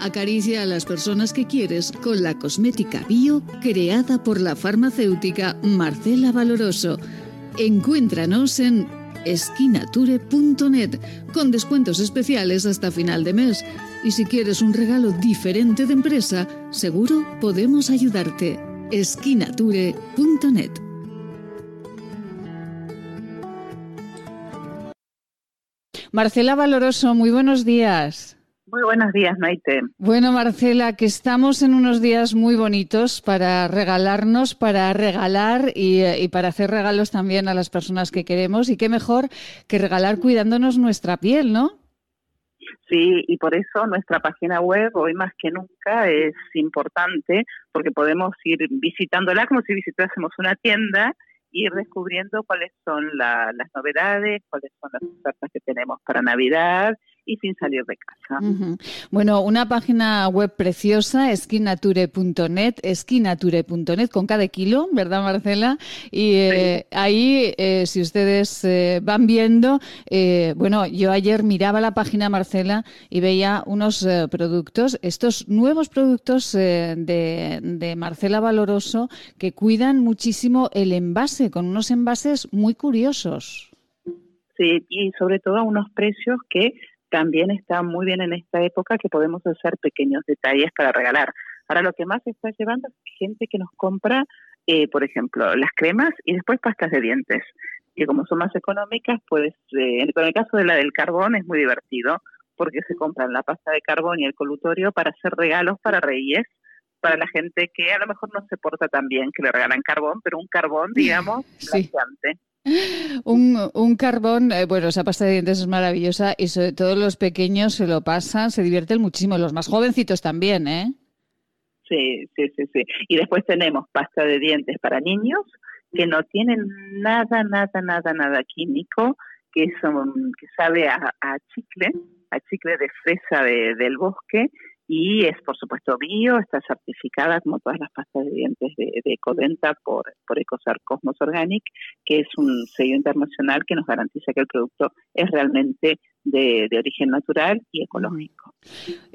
Acaricia a las personas que quieres con la cosmética bio creada por la farmacéutica Marcela Valoroso. Encuéntranos en esquinature.net con descuentos especiales hasta final de mes. Y si quieres un regalo diferente de empresa, seguro podemos ayudarte. esquinature.net Marcela Valoroso, muy buenos días. Muy buenos días, Maite. Bueno, Marcela, que estamos en unos días muy bonitos para regalarnos, para regalar y, eh, y, para hacer regalos también a las personas que queremos. Y qué mejor que regalar cuidándonos nuestra piel, ¿no? Sí, y por eso nuestra página web hoy más que nunca es importante porque podemos ir visitándola como si visitásemos una tienda y ir descubriendo cuáles son la- las novedades, cuáles son las ofertas que tenemos para Navidad y sin salir de casa. Bueno, una página web preciosa, esquinature.net, esquinature.net con cada kilo, ¿verdad, Marcela? Y eh, ahí, eh, si ustedes eh, van viendo, eh, bueno, yo ayer miraba la página, Marcela, y veía unos productos, estos nuevos productos de, de Marcela Valoroso, que cuidan muchísimo el envase, con unos envases muy curiosos. Sí, y sobre todo a unos precios que también están muy bien en esta época que podemos hacer pequeños detalles para regalar. Ahora lo que más se está llevando es gente que nos compra, eh, por ejemplo, las cremas y después pastas de dientes, que como son más económicas, pues eh, con el caso de la del carbón es muy divertido porque se compran la pasta de carbón y el colutorio para hacer regalos para reyes, para la gente que a lo mejor no se porta tan bien, que le regalan carbón, pero un carbón, digamos, Sí. blanqueante. Un, un carbón, eh, bueno, esa pasta de dientes es maravillosa y sobre todo los pequeños se lo pasan, se divierten muchísimo, los más jovencitos también, ¿eh? Sí, sí, sí, sí. Y después tenemos pasta de dientes para niños que no tienen nada, nada, nada, nada químico, que son, que sabe a, a chicle, a chicle de fresa de- del bosque y es por supuesto bio, está certificada como todas las pastas de dientes de, de Ecodenta por, por Ecosar Cosmos Organic, que es un sello internacional que nos garantiza que el producto es realmente de, de origen natural y ecológico.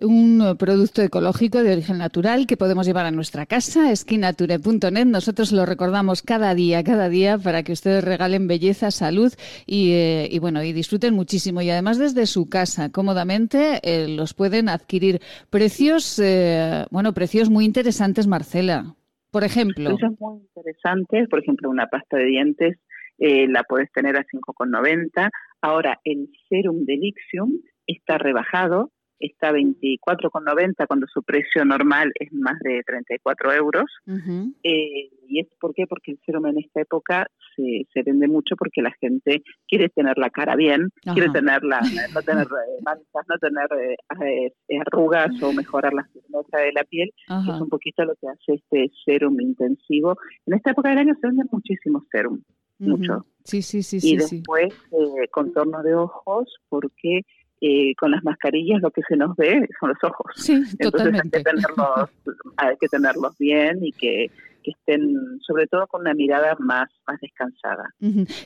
Un producto ecológico de origen natural que podemos llevar a nuestra casa, esquinature.net. Nosotros lo recordamos cada día, cada día, para que ustedes regalen belleza, salud y, eh, y bueno, y disfruten muchísimo. Y además desde su casa, cómodamente, eh, los pueden adquirir. Precios, eh, bueno, precios muy interesantes, Marcela. Por ejemplo. Precios muy interesantes, por ejemplo, una pasta de dientes eh, la puedes tener a 5,90. Ahora, el serum de Lixium está rebajado, está a 24,90 cuando su precio normal es más de 34 euros. Ujú. Eh, ¿Y es por qué? Porque el serum en esta época se, se vende mucho porque la gente quiere tener la cara bien, Ajá. quiere tener la, no tener eh, manchas, no tener eh, eh, arrugas o mejorar la firmeza de la piel, que Ajá. es un poquito lo que hace este serum intensivo. En esta época del año se venden muchísimos serum, mucho. Sí, sí, sí, y sí, sí. después eh, contorno de ojos, porque eh, con las mascarillas lo que se nos ve son los ojos. Sí, Entonces hay totalmente. que tenerlos, hay que tenerlos bien y que, que estén, sobre todo, con una mirada más, más descansada.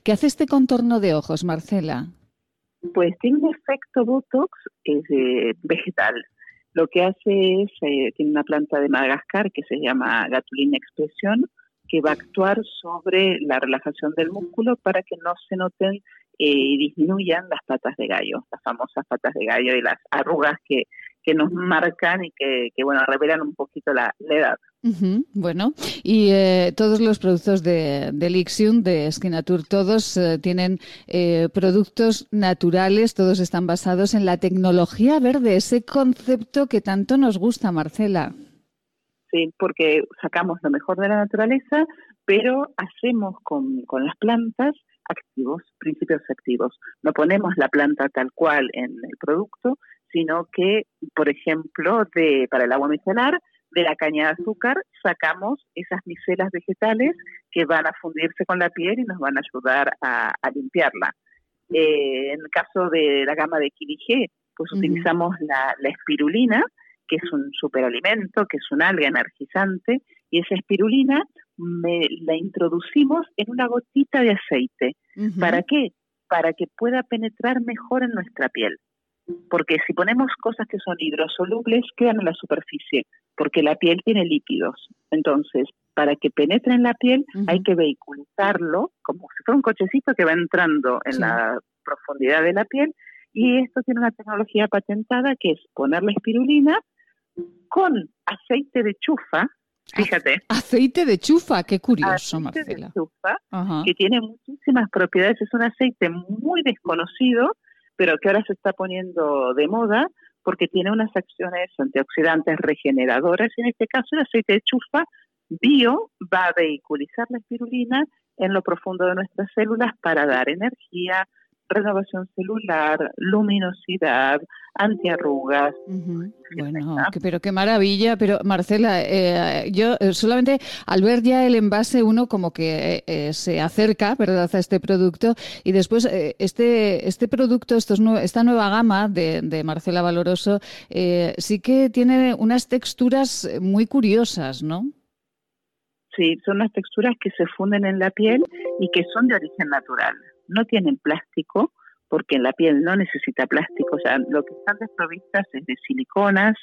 ¿Qué hace este contorno de ojos, Marcela? Pues tiene un efecto Botox es, eh, vegetal. Lo que hace es, eh, tiene una planta de Madagascar que se llama Gatulina Expresión, que va a actuar sobre la relajación del músculo para que no se noten eh, y disminuyan las patas de gallo, las famosas patas de gallo y las arrugas que, que nos marcan y que, bueno, revelan un poquito la, edad. Bueno, y eh, todos los productos de, de Lixium, de Skinatur, todos eh, tienen eh, productos naturales, todos están basados en la tecnología verde, ese concepto que tanto nos gusta, Marcela. ¿Sí? porque sacamos lo mejor de la naturaleza, pero hacemos con, con las plantas activos, principios activos. No ponemos la planta tal cual en el producto, sino que, por ejemplo, de, para el agua micelar, de la caña de azúcar sacamos esas micelas vegetales que van a fundirse con la piel y nos van a ayudar a, a limpiarla. Eh, en el caso de la gama de Quiligé, pues utilizamos la, la espirulina, que es un superalimento, que es un alga energizante, y esa espirulina me, la introducimos en una gotita de aceite. ¿Para qué? Para que pueda penetrar mejor en nuestra piel. Porque si ponemos cosas que son hidrosolubles, quedan en la superficie, porque la piel tiene lípidos. Entonces, para que penetre en la piel, hay que vehiculizarlo como si fuera un cochecito que va entrando en Sí. la profundidad de la piel. Y esto tiene una tecnología patentada que es poner la espirulina con aceite de chufa, fíjate, Aceite de chufa, qué curioso, aceite de Marcela. chufa, Ajá. que tiene muchísimas propiedades. Es un aceite muy desconocido, pero que ahora se está poniendo de moda porque tiene unas acciones antioxidantes regeneradoras. En este caso, el aceite de chufa bio va a vehiculizar la espirulina en lo profundo de nuestras células para dar energía, renovación celular, luminosidad, antiarrugas. Bueno, que- pero qué maravilla. Pero Marcela, eh, yo eh, solamente al ver ya el envase uno como que eh, eh, se acerca, ¿verdad?, a este producto y después eh, este este producto, estos esta nueva gama de, de Marcela Valoroso, eh, sí que tiene unas texturas muy curiosas, ¿no? Sí, son unas texturas que se funden en la piel y que son de origen natural. No tienen plástico, porque en la piel no necesita plástico. O sea, lo que están desprovistas es de siliconas,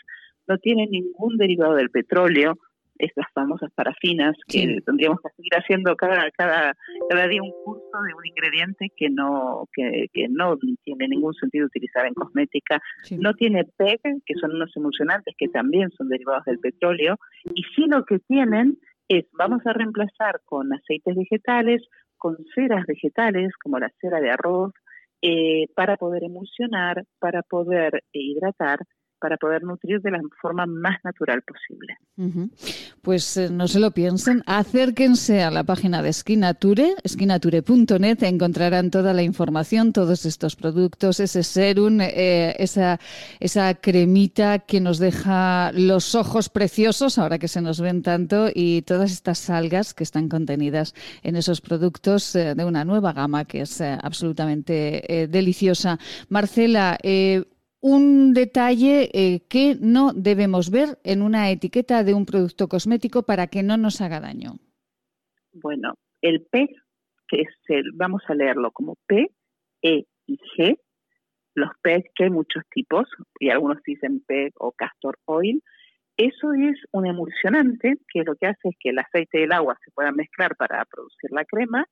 no tienen ningún derivado del petróleo, estas famosas parafinas, que Sí. tendríamos que seguir haciendo cada, cada, cada día un curso de un ingrediente que no, que, que no tiene ningún sentido utilizar en cosmética. No tiene PEG, que son unos emulsionantes que también son derivados del petróleo, y sí lo que tienen es, vamos a reemplazar con aceites vegetales, con ceras vegetales, como la cera de arroz, eh, para poder emulsionar, para poder hidratar, para poder nutrir de la forma más natural posible. Pues eh, no se lo piensen, acérquense a la página de Skinature, skinature.net, encontrarán toda la información, todos estos productos, ese serum, eh, esa, cremita que nos deja los ojos preciosos, ahora que se nos ven tanto, y todas estas algas que están contenidas en esos productos eh, de una nueva gama que es absolutamente deliciosa. Marcela, un detalle eh, que no debemos ver en una etiqueta de un producto cosmético para que no nos haga daño. Bueno, el P, que es el, vamos a leerlo como P, E y G, los P que hay muchos tipos, y algunos dicen P o castor oil, eso es un emulsionante que lo que hace es que el aceite y el agua se puedan mezclar para producir la crema,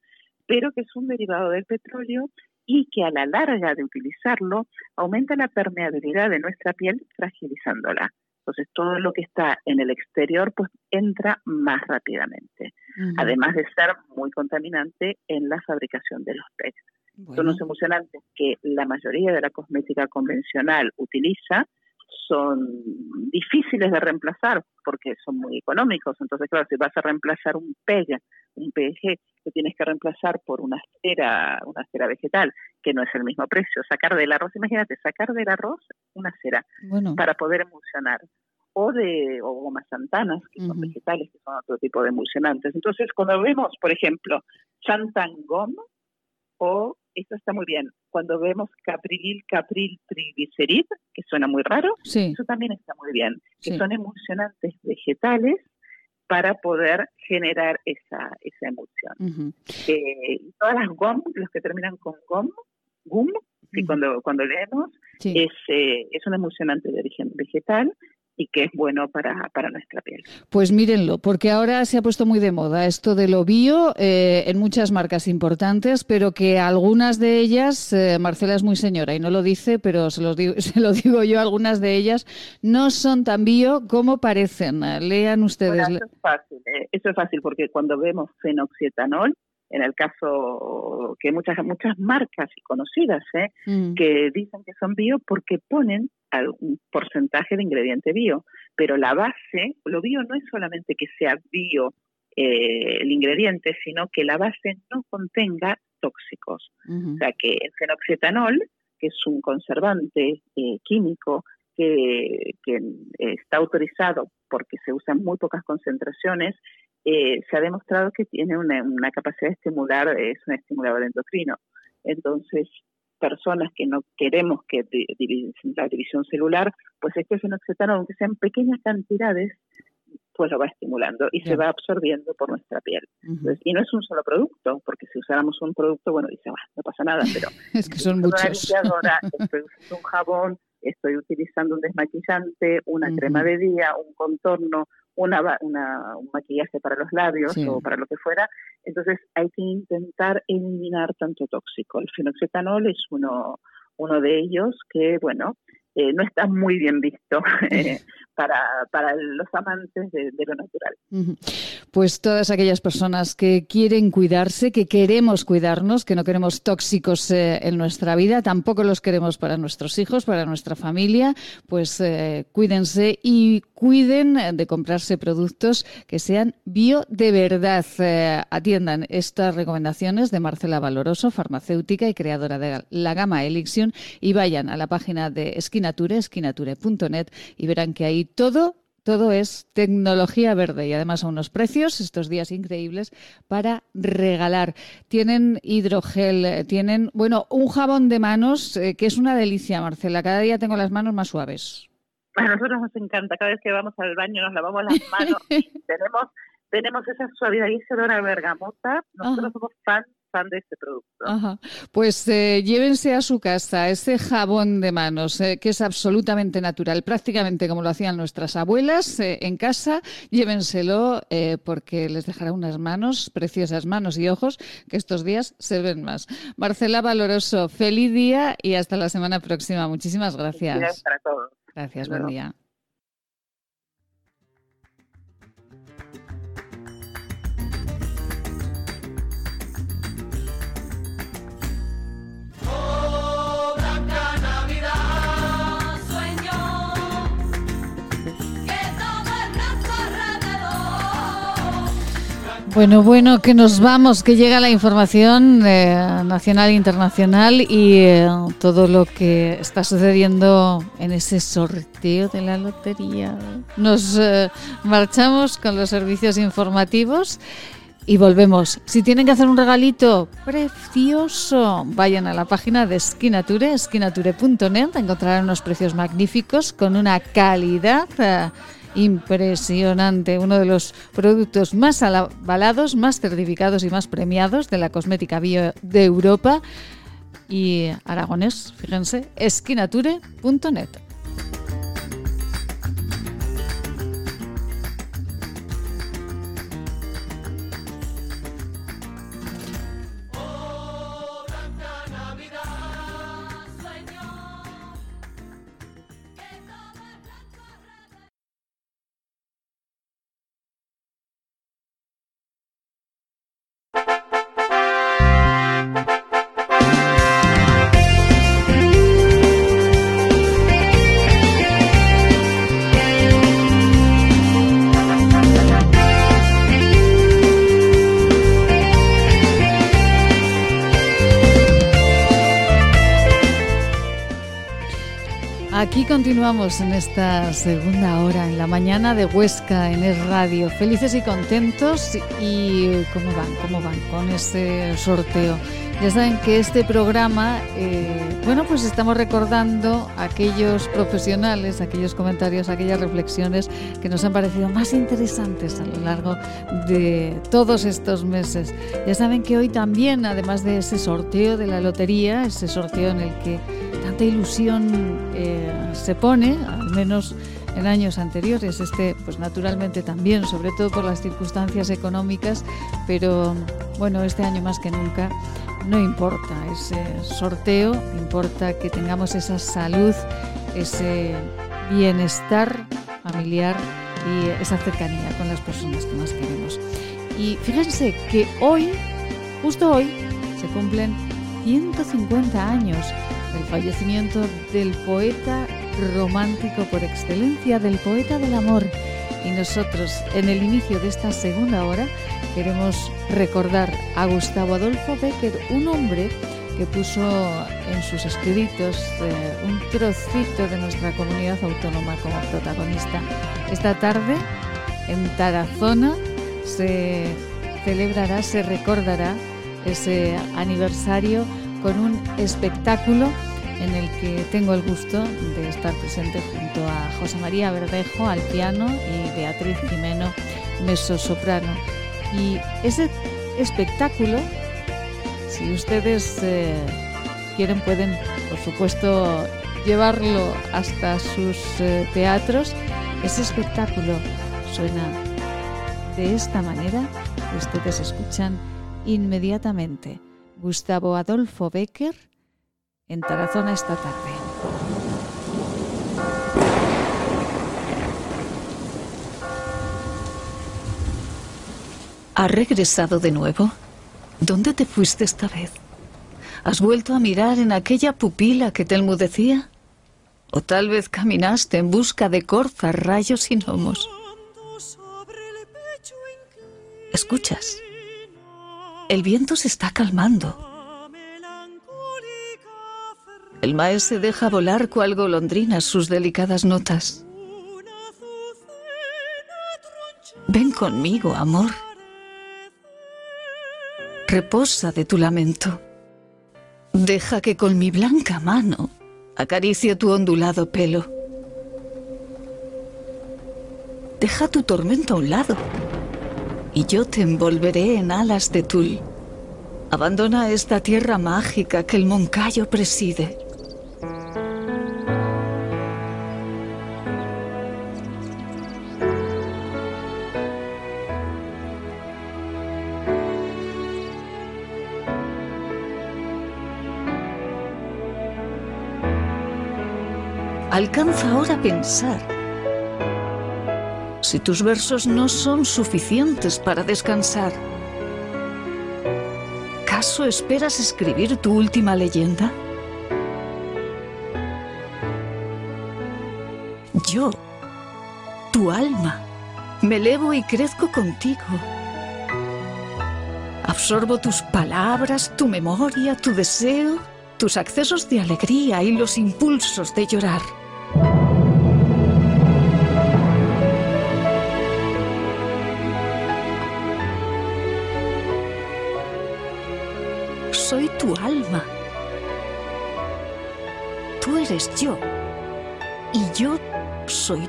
pero que es un derivado del petróleo y que a la larga de utilizarlo aumenta la permeabilidad de nuestra piel fragilizándola. Entonces todo lo que está en el exterior pues entra más rápidamente, además de ser muy contaminante en la fabricación de los PEX. Son los emulsionantes que la mayoría de la cosmética convencional utiliza, son difíciles de reemplazar porque son muy económicos. Entonces, claro, si vas a reemplazar un PEG, un PEG, lo tienes que reemplazar por una cera, una cera vegetal, que no es el mismo precio. Sacar del arroz, imagínate, sacar del arroz una cera Bueno. para poder emulsionar. O de o gomas santanas, que son vegetales, que son otro tipo de emulsionantes. Entonces, cuando vemos, por ejemplo, Santangom, o esto está muy bien, cuando vemos Caprilil, Capril, Triglicerid, que suena muy raro, Sí. eso también está muy bien, que Sí. son emulsionantes vegetales para poder generar esa, esa emulsión. Eh, todas las GOM, los que terminan con GOM, GUM, que cuando, cuando leemos, Sí. es, eh, es un emulsionante de origen vegetal y que es bueno para, para nuestra piel. Pues mírenlo, porque ahora se ha puesto muy de moda esto de lo bio eh, en muchas marcas importantes, pero que algunas de ellas, eh, Marcela es muy señora y no lo dice, pero se, los digo, (laughs) se lo digo yo, algunas de ellas no son tan bio como parecen. Lean ustedes. Bueno, eso es fácil, eh, eso es fácil porque cuando vemos fenoxietanol, en el caso que muchas muchas marcas y conocidas eh, Mm. que dicen que son bio porque ponen algún porcentaje de ingrediente bio, pero la base, lo bio no es solamente que sea bio eh, el ingrediente, sino que la base no contenga tóxicos. O sea que el fenoxietanol, que es un conservante eh, químico que, que, está autorizado porque se usa en muy pocas concentraciones, eh, se ha demostrado que tiene una, una capacidad de estimular, es un estimulador endocrino. Entonces, personas que no queremos que di- la división celular, pues este fenoxetanol, aunque sea en pequeñas cantidades, pues lo va estimulando y se va absorbiendo por nuestra piel. Entonces, y no es un solo producto, porque si usáramos un producto, bueno, dice, "Bah, no pasa nada, pero (laughs) Es que son muchos. una limpiadora, (laughs) un jabón, estoy utilizando un desmaquillante, una crema de día, un contorno, una, una- un maquillaje para los labios Sí. o para lo que fuera. Entonces hay que intentar eliminar tanto tóxico. El fenoxetanol es uno, uno de ellos que, bueno, eh, no está muy bien visto (laughs) eh, para, para los amantes de, lo natural. Pues todas aquellas personas que quieren cuidarse, que queremos cuidarnos, que no queremos tóxicos eh, en nuestra vida, tampoco los queremos para nuestros hijos, para nuestra familia, pues cuídense y cuiden de comprarse productos que sean bio de verdad. atiendan estas recomendaciones de Marcela Valoroso, farmacéutica y creadora de la gama Elixion, y vayan a la página de Esquina Esquinature, esquinature.net y verán que ahí todo todo es tecnología verde y además a unos precios estos días increíbles para regalar. Tienen hidrogel, tienen, bueno, un jabón de manos eh, que es una delicia, Marcela. Cada día tengo las manos más suaves. A nosotros nos encanta. Cada vez que vamos al baño nos lavamos las manos. (laughs) tenemos tenemos esa suavidad y ese olor a bergamota. Nosotros somos fans de este producto. Pues eh, llévense a su casa ese jabón de manos, eh, que es absolutamente natural, prácticamente como lo hacían nuestras abuelas eh, en casa. Llévenselo porque les dejará unas manos, preciosas manos y ojos, que estos días se ven más. Marcela Valoroso, feliz día y hasta la semana próxima. Muchísimas gracias. Gracias para todos. Gracias, buen día. Bueno, bueno, que nos vamos, que llega la información eh, nacional e internacional y eh, todo lo que está sucediendo en ese sorteo de la lotería. Nos eh, marchamos con los servicios informativos y volvemos. Si tienen que hacer un regalito precioso, vayan a la página de Esquinature, esquinature.net, encontrarán unos precios magníficos con una calidad impresionante, uno de los productos más avalados, más certificados y más premiados de la cosmética bio de Europa. Y aragonés, fíjense, esquinature.net. continuamos en esta segunda hora, en la mañana de Huesca, en el radio. Felices y contentos. ¿Y cómo van? ¿Cómo van con ese sorteo? Ya saben que este programa, eh, bueno, pues estamos recordando aquellos profesionales, aquellos comentarios, aquellas reflexiones que nos han parecido más interesantes a lo largo de todos estos meses. Ya saben que hoy también, además de ese sorteo de la lotería, ese sorteo en el que tanta ilusión eh, se pone, al menos en años anteriores. Este, pues naturalmente también, sobre todo por las circunstancias económicas, pero bueno, este año más que nunca no importa ese sorteo, importa que tengamos esa salud, ese bienestar familiar y esa cercanía con las personas que más queremos. Y fíjense que hoy, justo hoy, se cumplen 150 años del fallecimiento del poeta romántico por excelencia, del poeta del amor. Y nosotros, en el inicio de esta segunda hora, queremos recordar a Gustavo Adolfo Becker, un hombre que puso en sus escritos eh, un trocito de nuestra comunidad autónoma como protagonista. Esta tarde, en Tarazona, se celebrará, se recordará ese aniversario con un espectáculo en el que tengo el gusto de estar presente junto a José María Verdejo al piano y Beatriz Jimeno, meso soprano. Y ese espectáculo, si ustedes eh, quieren, pueden, por supuesto, llevarlo hasta sus eh, teatros. Ese espectáculo suena de esta manera ustedes escuchan inmediatamente. Gustavo Adolfo Becker en Tarazona esta tarde. ¿Has regresado de nuevo? ¿Dónde te fuiste esta vez? ¿Has vuelto a mirar en aquella pupila que te enmudecía? ¿O tal vez caminaste en busca de corzas, rayos y gnomos? ¿Escuchas? El viento se está calmando. El maes se deja volar cual golondrina sus delicadas notas. Ven conmigo, amor. Reposa de tu lamento. Deja que con mi blanca mano acaricie tu ondulado pelo. Deja tu tormento a un lado y yo te envolveré en alas de tul. Abandona esta tierra mágica que el Moncayo preside. Alcanza ahora a pensar si tus versos no son suficientes para descansar. ¿Acaso esperas escribir tu última leyenda? Yo, tu alma, me elevo y crezco contigo. Absorbo tus palabras, tu memoria, tu deseo, tus accesos de alegría y los impulsos de llorar. Eres yo. Y yo soy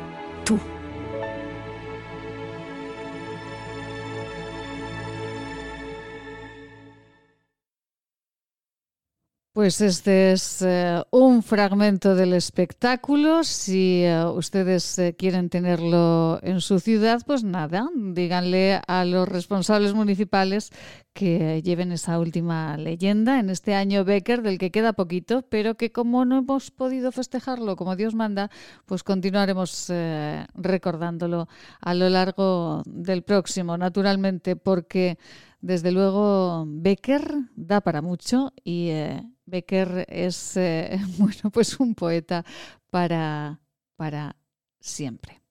Pues este es eh, un fragmento del espectáculo. Si eh, ustedes eh, quieren tenerlo en su ciudad, pues nada, díganle a los responsables municipales que lleven esa última leyenda en este año Becker, del que queda poquito, pero que como no hemos podido festejarlo como Dios manda, pues continuaremos recordándolo a lo largo del próximo, naturalmente, porque desde luego Becker da para mucho y Becker es eh, (laughs) bueno, pues un poeta para, para siempre.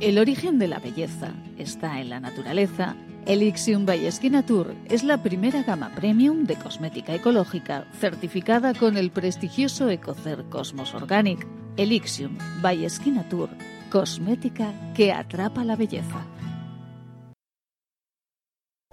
El origen de la belleza está en la naturaleza. Elixium by Tour es la primera gama premium de cosmética ecológica certificada con el prestigioso Ecocer Cosmos Organic. Elixium by Tour, cosmética que atrapa la belleza.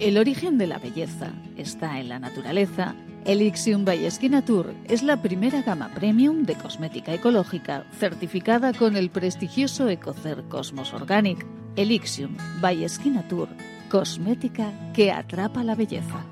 El origen de la belleza está en la naturaleza Elixium by Tour es la primera gama premium de cosmética ecológica certificada con el prestigioso Ecocer Cosmos Organic. Elixium by Tour, cosmética que atrapa la belleza.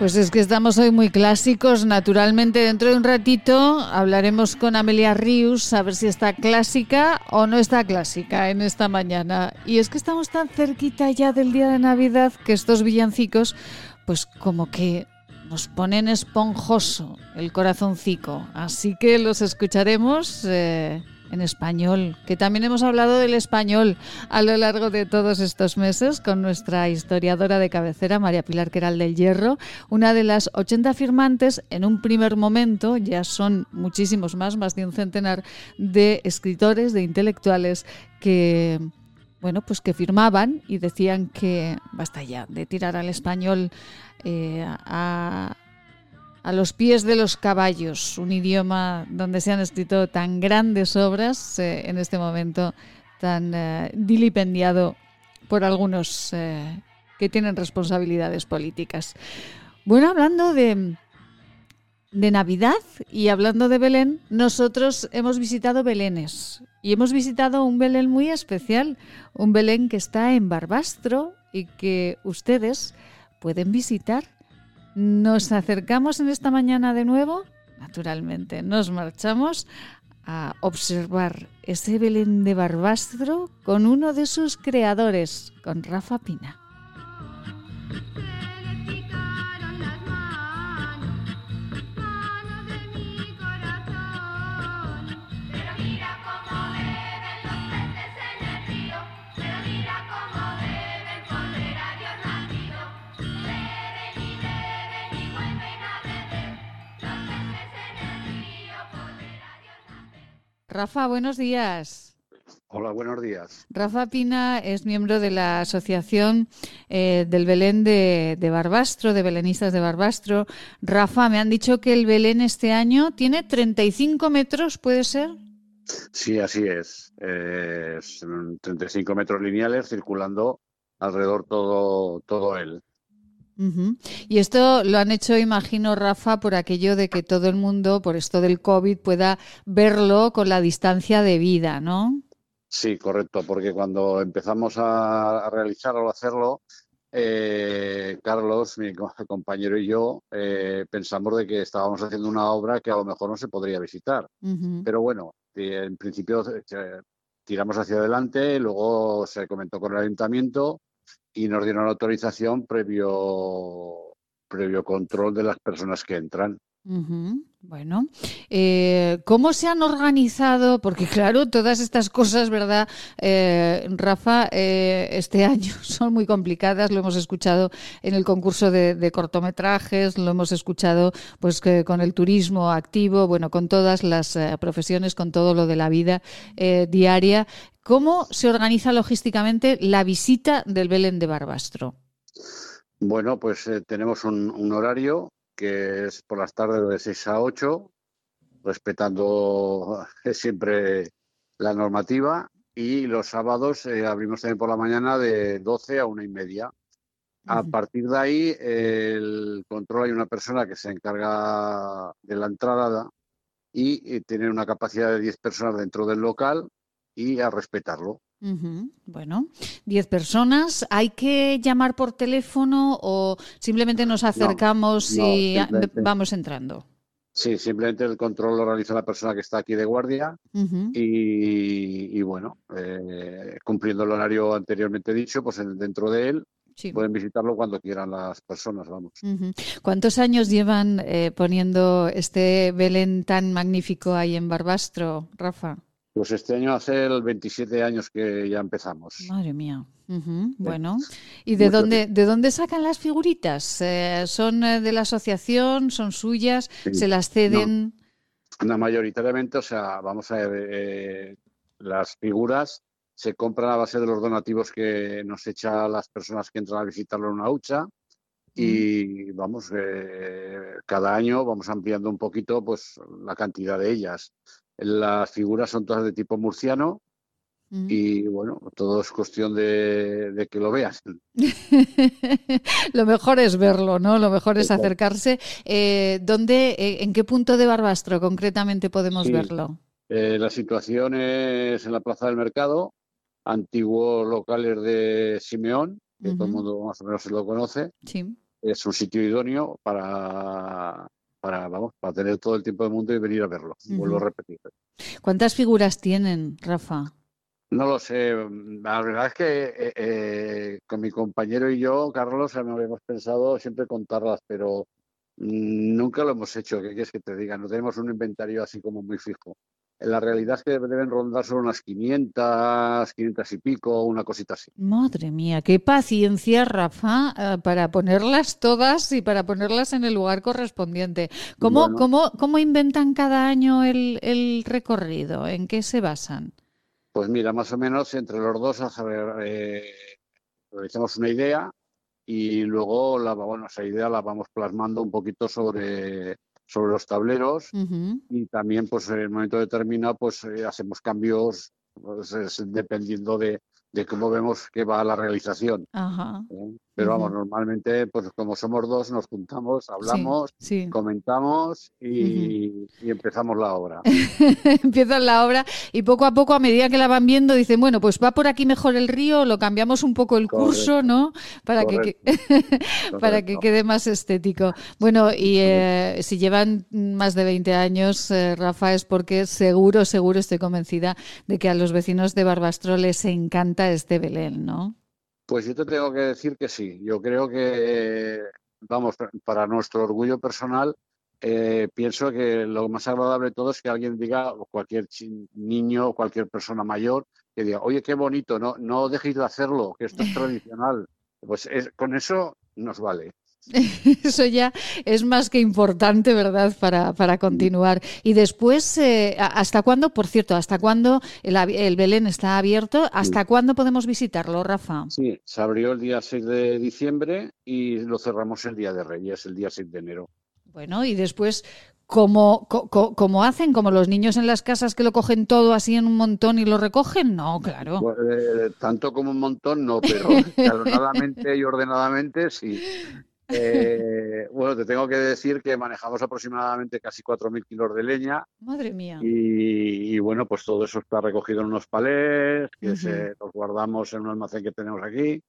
Pues es que estamos hoy muy clásicos. Naturalmente, dentro de un ratito hablaremos con Amelia Rius a ver si está clásica o no está clásica en esta mañana. Y es que estamos tan cerquita ya del día de Navidad que estos villancicos, pues como que nos ponen esponjoso el corazoncico. Así que los escucharemos. Eh, en español, que también hemos hablado del español a lo largo de todos estos meses con nuestra historiadora de cabecera, María Pilar Queral del Hierro, una de las 80 firmantes en un primer momento, ya son muchísimos más, más de un centenar de escritores, de intelectuales que bueno, pues que firmaban y decían que basta ya de tirar al español eh, a, a los pies de los caballos, un idioma donde se han escrito tan grandes obras eh, en este momento, tan eh, dilipendiado por algunos eh, que tienen responsabilidades políticas. Bueno, hablando de, de Navidad y hablando de Belén, nosotros hemos visitado Belénes y hemos visitado un Belén muy especial, un Belén que está en Barbastro y que ustedes pueden visitar nos acercamos en esta mañana de nuevo, naturalmente, nos marchamos a observar ese Belén de Barbastro con uno de sus creadores, con Rafa Pina. Rafa, buenos días. Hola, buenos días. Rafa Pina es miembro de la Asociación eh, del Belén de, de, Barbastro, de Belenistas de Barbastro. Rafa, me han dicho que el Belén este año tiene 35 metros, ¿puede ser? Sí, así es. Eh, 35 metros lineales circulando alrededor todo, todo él. Y esto lo han hecho, imagino, Rafa, por aquello de que todo el mundo, por esto del COVID, pueda verlo con la distancia de vida, ¿no? Sí, correcto, porque cuando empezamos a, a realizarlo, a hacerlo, eh, Carlos, mi (laughs) compañero y yo, eh, pensamos de que estábamos haciendo una obra que a lo mejor no se podría visitar. Pero bueno, en principio eh, tiramos hacia adelante, luego se comentó con el ayuntamiento y nos dieron autorización previo, previo control de las personas que entran. Bueno, eh, ¿cómo se han organizado? Porque claro, todas estas cosas, ¿verdad, eh, Rafa? Eh, este (laughs) año son muy complicadas, lo hemos escuchado en el concurso de, cortometrajes, lo hemos escuchado pues que con el turismo activo, bueno, con todas las eh, profesiones, con todo lo de la vida diaria. ¿Cómo se organiza logísticamente la visita del Belén de Barbastro? Bueno, pues tenemos un horario que es por las tardes de 6 a 8, respetando siempre la normativa. Y los sábados eh, abrimos también por la mañana de 12 a una y media. A partir de ahí, el control hay una persona que se encarga de la entrada y, y tiene una capacidad de 10 personas dentro del local y a respetarlo. Uh -huh. Bueno, 10 personas. ¿Hay que llamar por teléfono o simplemente nos acercamos No, no, y vamos entrando? Sí, simplemente el control lo realiza la persona que está aquí de guardia y, y bueno, eh, cumpliendo el horario anteriormente dicho, pues en- dentro de él Sí. pueden visitarlo cuando quieran las personas, vamos. ¿Cuántos años llevan eh, poniendo este Belén tan magnífico ahí en Barbastro, Rafa? Pues este año hace el 27 años que ya empezamos. Madre mía. Bueno, ¿y de Mucho dónde, de dónde sacan las figuritas? Eh, ¿Son eh, de la asociación? ¿Son suyas? Sí. ¿Se las ceden? No, mayoritariamente, o sea, vamos a ver, eh, las figuras se compran a base de los donativos que nos echa las personas que entran a visitarlo en una hucha y vamos, eh, cada año vamos ampliando un poquito pues la cantidad de ellas. Las figuras son todas de tipo murciano Mm. y bueno, todo es cuestión de, de que lo veas. (laughs) Lo mejor es verlo, ¿no? Lo mejor es acercarse. Eh, ¿dónde, eh, ¿En qué punto de Barbastro concretamente podemos Sí. verlo? Eh, la situación es en la Plaza del Mercado, antiguos locales de Simeón, que todo el mundo más o menos se lo conoce. Sí. Es un sitio idóneo para, para, vamos, para tener todo el tiempo del mundo y venir a verlo. Vuelvo a repetir. ¿Cuántas figuras tienen, Rafa? No lo sé. La verdad es que eh, eh, con mi compañero y yo, Carlos, habíamos pensado siempre contarlas, pero mm, nunca lo hemos hecho. ¿Qué quieres que te diga? No tenemos un inventario así como muy fijo. La realidad es que deben rondar sobre unas 500, 500 y pico, una cosita así. Madre mía, qué paciencia, Rafa, eh, para ponerlas todas y para ponerlas en el lugar correspondiente. ¿Cómo, Bueno. cómo, cómo inventan cada año el, el recorrido? ¿En qué se basan? Pues mira, más o menos entre los dos eh, realizamos una idea y luego la, bueno, esa idea la vamos plasmando un poquito sobre, sobre los tableros y también pues en el momento determinado pues eh, hacemos cambios pues, es dependiendo de, de cómo vemos que va la realización. Ajá. ¿eh? Pero vamos, normalmente pues como somos dos nos juntamos, hablamos, sí. comentamos y, y empezamos la obra. (laughs) Empiezan la obra y poco a poco, a medida que la van viendo, dicen, bueno, pues va por aquí mejor el río, lo cambiamos un poco el curso, ¿no? Para que, que- (laughs) para que quede más estético. Bueno, y eh, si llevan más de 20 años, eh, Rafa, es porque seguro, seguro estoy convencida de que a los vecinos de Barbastro les encanta este Belén, ¿no? Pues yo te tengo que decir que sí. Yo creo que, vamos, para nuestro orgullo personal, eh, pienso que lo más agradable de todo es que alguien diga, o cualquier niño o cualquier persona mayor, que diga, oye, qué bonito, no, no dejéis de hacerlo, que esto es (laughs) tradicional. Pues es- con eso nos vale. (laughs) Eso ya es más que importante, ¿verdad?, para, para continuar. Y después, eh, ¿a- ¿hasta cuándo, por cierto, hasta cuándo el, el Belén está abierto? ¿Hasta cuándo podemos visitarlo, Rafa? Sí, se abrió el día 6 de diciembre y lo cerramos el día de Reyes, el día 6 de enero. Bueno, y después, ¿cómo, co- hacen? ¿Como los niños en las casas que lo cogen todo así en un montón y lo recogen? No, claro. Pues, eh, tanto como un montón, no, pero (laughs) escalonadamente y ordenadamente sí. Eh, bueno, te tengo que decir que manejamos aproximadamente casi 4.000 kilos de leña Madre mía. y, y, bueno, pues todo eso está recogido en unos palés que se, los guardamos en un almacén que tenemos aquí,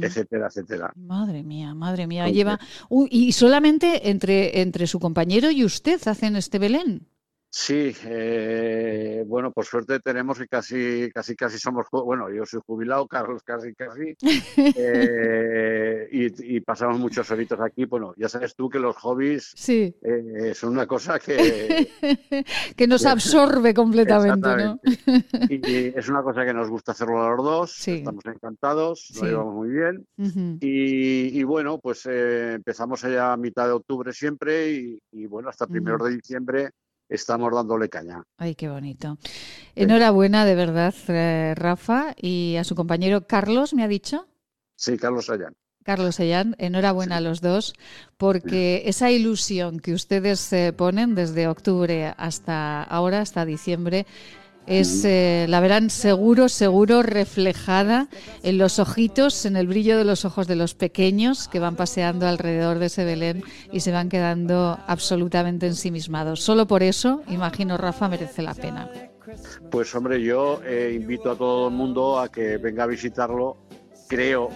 etcétera, etcétera. Madre mía, madre mía. Lleva. Uy, y solamente entre, entre su compañero y usted hacen este Belén. Sí, eh, bueno, por suerte tenemos que casi, casi, casi somos, bueno, yo soy jubilado, Carlos casi, casi, eh, y, y pasamos muchos horitos aquí. Bueno, ya sabes tú que los hobbies Sí. eh, son una cosa que (laughs) que nos absorbe completamente, ¿no? y es una cosa que nos gusta hacerlo a los dos. Estamos encantados, lo Sí. llevamos muy bien. Y, y bueno, pues eh, empezamos allá a mitad de octubre siempre y, bueno, hasta primeros de diciembre estamos dándole caña. Ay, qué bonito. Enhorabuena, de verdad, eh, Rafa, y a su compañero Carlos, me ha dicho. Sí, Carlos Allán. Carlos Ellán, enhorabuena a los dos, porque esa ilusión que ustedes eh, ponen desde octubre hasta ahora, hasta diciembre, es, eh, la verán seguro, seguro reflejada en los ojitos, en el brillo de los ojos de los pequeños que van paseando alrededor de ese Belén y se van quedando absolutamente ensimismados. Solo por eso, imagino, Rafa, merece la pena. Pues hombre, yo eh, invito a todo el mundo a que venga a visitarlo. Creo,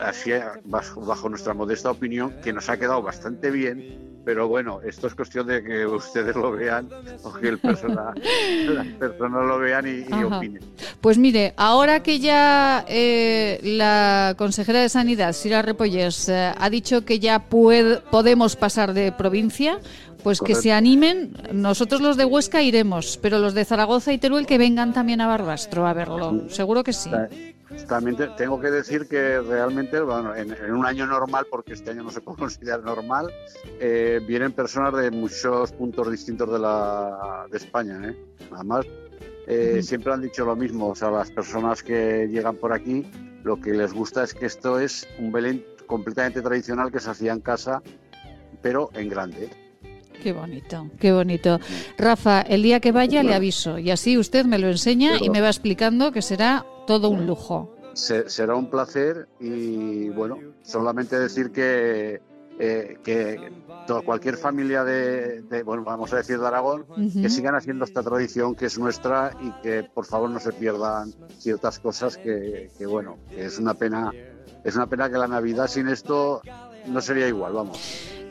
así bajo, bajo nuestra modesta opinión, que nos ha quedado bastante bien. Pero bueno, esto es cuestión de que ustedes lo vean o que el persona, (laughs) las personas lo vean y, opinen. Pues mire, ahora que ya eh, la consejera de Sanidad, Sira Repollés, eh, ha dicho que ya pued- podemos pasar de provincia, pues que se animen. Nosotros los de Huesca iremos, pero los de Zaragoza y Teruel que vengan también a Barbastro a verlo. Seguro que sí. También te- tengo que decir que realmente, bueno, en, en un año normal, porque este año no se (laughs) puede considerar normal, eh, vienen personas de muchos puntos distintos de, la, de España. ¿eh? Además, eh, siempre han dicho lo mismo, o sea, las personas que llegan por aquí, lo que les gusta es que esto es un Belén completamente tradicional que se hacía en casa, pero en grande. Qué bonito, qué bonito. Rafa, el día que vaya le aviso y así usted me lo enseña y me va explicando que será todo un lujo. Se- será un placer y bueno, solamente decir que, eh, que to- cualquier familia de, de, bueno, vamos a decir de Aragón, que sigan haciendo esta tradición que es nuestra y que por favor no se pierdan ciertas cosas que, que, bueno, que es una pena, es una pena que la Navidad sin esto no sería igual, vamos.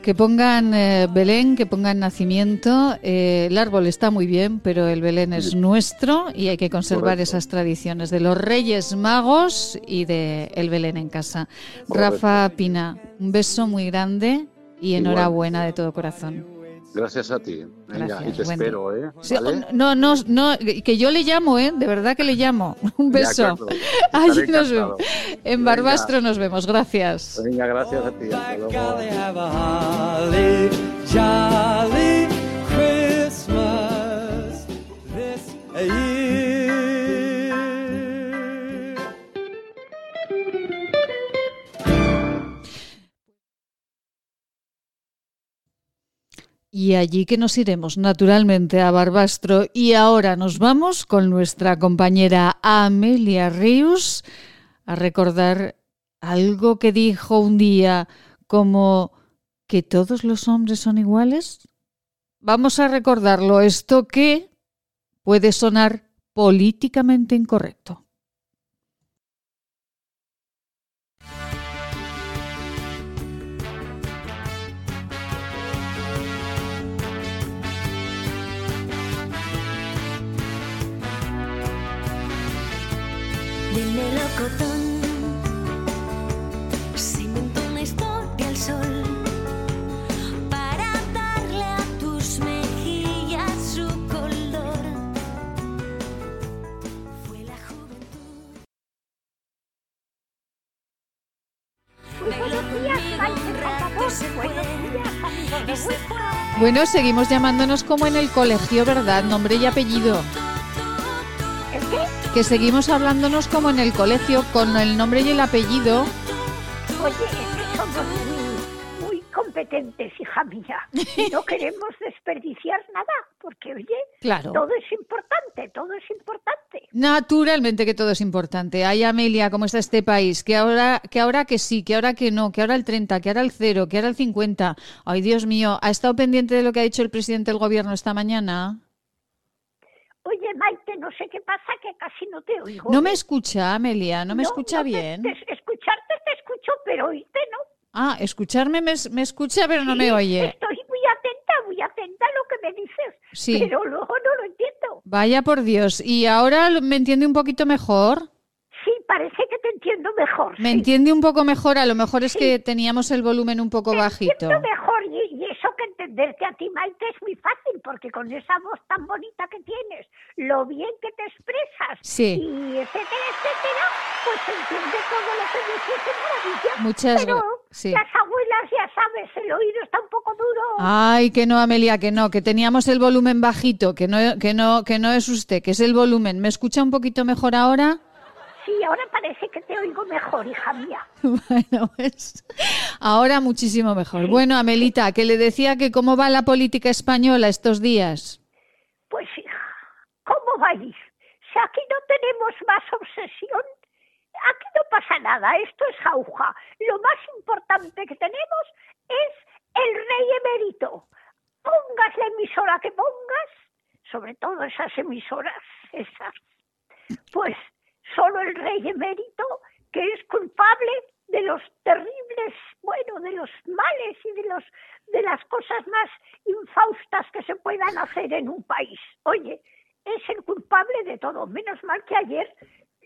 Que pongan eh, Belén, que pongan nacimiento. eh, el árbol está muy bien, pero el Belén es nuestro y hay que conservar Correcto. esas tradiciones de los Reyes Magos y de el Belén en casa. Correcto. Rafa Pina, un beso muy grande y Igual. enhorabuena de todo corazón. Gracias a ti. Venga, Gracias, y te buen espero, ¿eh? Sí, ¿Vale? No, no, no, que yo le llamo, ¿eh? De verdad que le llamo. (laughs) Un beso. Allí nos vemos. En Venga. Barbastro nos vemos. Gracias. Venga, gracias a ti. Hasta luego. Y allí que nos iremos naturalmente a Barbastro y ahora nos vamos con nuestra compañera Amelia Rius a recordar algo que dijo un día como que todos los hombres son iguales. Vamos a recordarlo, esto que puede sonar políticamente incorrecto. Bueno, seguimos llamándonos como en el colegio, ¿verdad? Nombre y apellido. ¿El qué? Que seguimos hablándonos como en el colegio con el nombre y el apellido. Oye, es que somos muy, muy competentes, hija mía. Y no (laughs) queremos desperdiciar nada, porque, oye, Claro. todo es importante, todo es importante. Naturalmente que todo es importante. Ay, Amelia, ¿cómo está este país? Que ahora, que ahora que sí, que ahora que no, que ahora el 30, que ahora el 0, que ahora el 50. Ay, Dios mío, ¿ha estado pendiente de lo que ha dicho el presidente del gobierno esta mañana? Oye, Maite, no sé qué pasa, que casi no te oigo. No me escucha, Amelia, no me No, escucha no bien. te- escucharte te escucho, pero oírte no. Ah, escucharme me, me escucha, pero no me oye. Estoy muy atenta, muy atenta a lo que me dices. Sí. Pero luego no lo entiendo. Vaya por Dios. ¿Y ahora me entiende un poquito mejor? Sí, parece que te entiendo mejor. Me sí. entiende un poco mejor, a lo mejor es que teníamos el volumen un poco bajito. Entiendo mejor y, y eso que entenderte a ti, Maite, es muy fácil, porque con esa voz tan bonita que tienes, lo bien que te expresas Sí. y etcétera, etcétera, pues entiende todo lo que dices de maravilla. Muchas Pero sí. las abuelas, ya sabes, el oído está un poco duro. Ay, que no, Amelia, que no, que teníamos el volumen bajito, que no, que no, que no es usted, que es el volumen. ¿Me escucha un poquito mejor ahora? Sí, ahora parece que te oigo mejor, hija mía. (laughs) Bueno, pues ahora muchísimo mejor. Bueno, Amelita, que le decía que cómo va la política española estos días. Pues hija, ¿cómo va a ir? Si aquí no tenemos más obsesión, aquí no pasa nada, esto es jauja. Lo más importante que tenemos es el rey emérito. Pongas la emisora que pongas, sobre todo esas emisoras, esas, pues solo el rey emérito que es culpable de los terribles, bueno, de los males y de los de las cosas más infaustas que se puedan hacer en un país. Oye, es el culpable de todo. Menos mal que ayer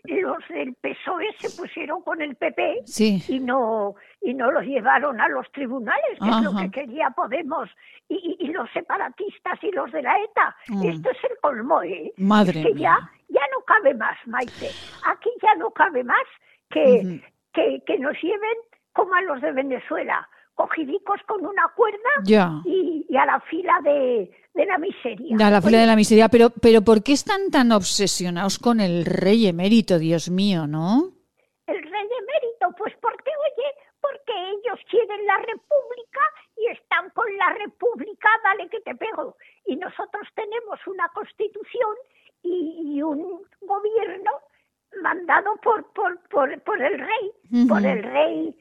los del PSOE se pusieron con el PP Sí. y no y no los llevaron a los tribunales, que es lo que quería Podemos y, los separatistas y los de la ETA. Mm. Esto es el colmo, ¿eh? Madre Es que ya, ya no cabe más, Maite. Aquí ya no cabe más que, que, que nos lleven como a los de Venezuela, cogidicos con una cuerda Ya. y, y a la fila de, de la miseria. A la fila Oye, de la miseria, pero, pero ¿por qué están tan obsesionados con el rey emérito, Dios mío, no? El rey emérito, pues porque, oye, porque ellos quieren la república y están con la república, dale que te pego. Y nosotros tenemos una constitución y, y un gobierno mandado por, por, por, por el rey, por el rey,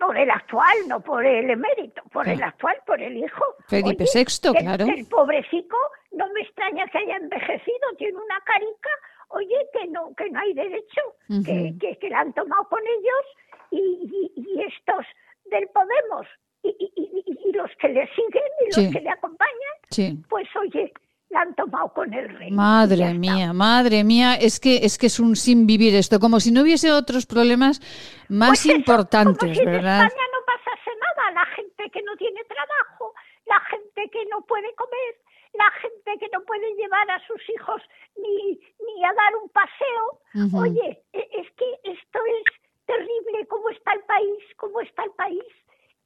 por el actual, no por el emérito, por el actual, por el hijo. Felipe Oye, VI, claro. que el pobrecito no me extraña que haya envejecido, tiene una carica, oye, que no, que no hay derecho, que, que, que la han tomado con ellos y, y- y estos del Podemos y, y- y- y los que le siguen y los Sí. que le acompañan, Sí. pues oye, la han tomado con el rey. Madre mía, madre mía, es que es que es un sin vivir esto, como si no hubiese otros problemas más Pues eso, importantes, como si en ¿verdad? España no pasase nada, la gente que no tiene trabajo, la gente que no puede comer, la gente que no puede llevar a sus hijos ni, ni a dar un paseo. Oye, e- es que esto es terrible cómo está el país, cómo está el país.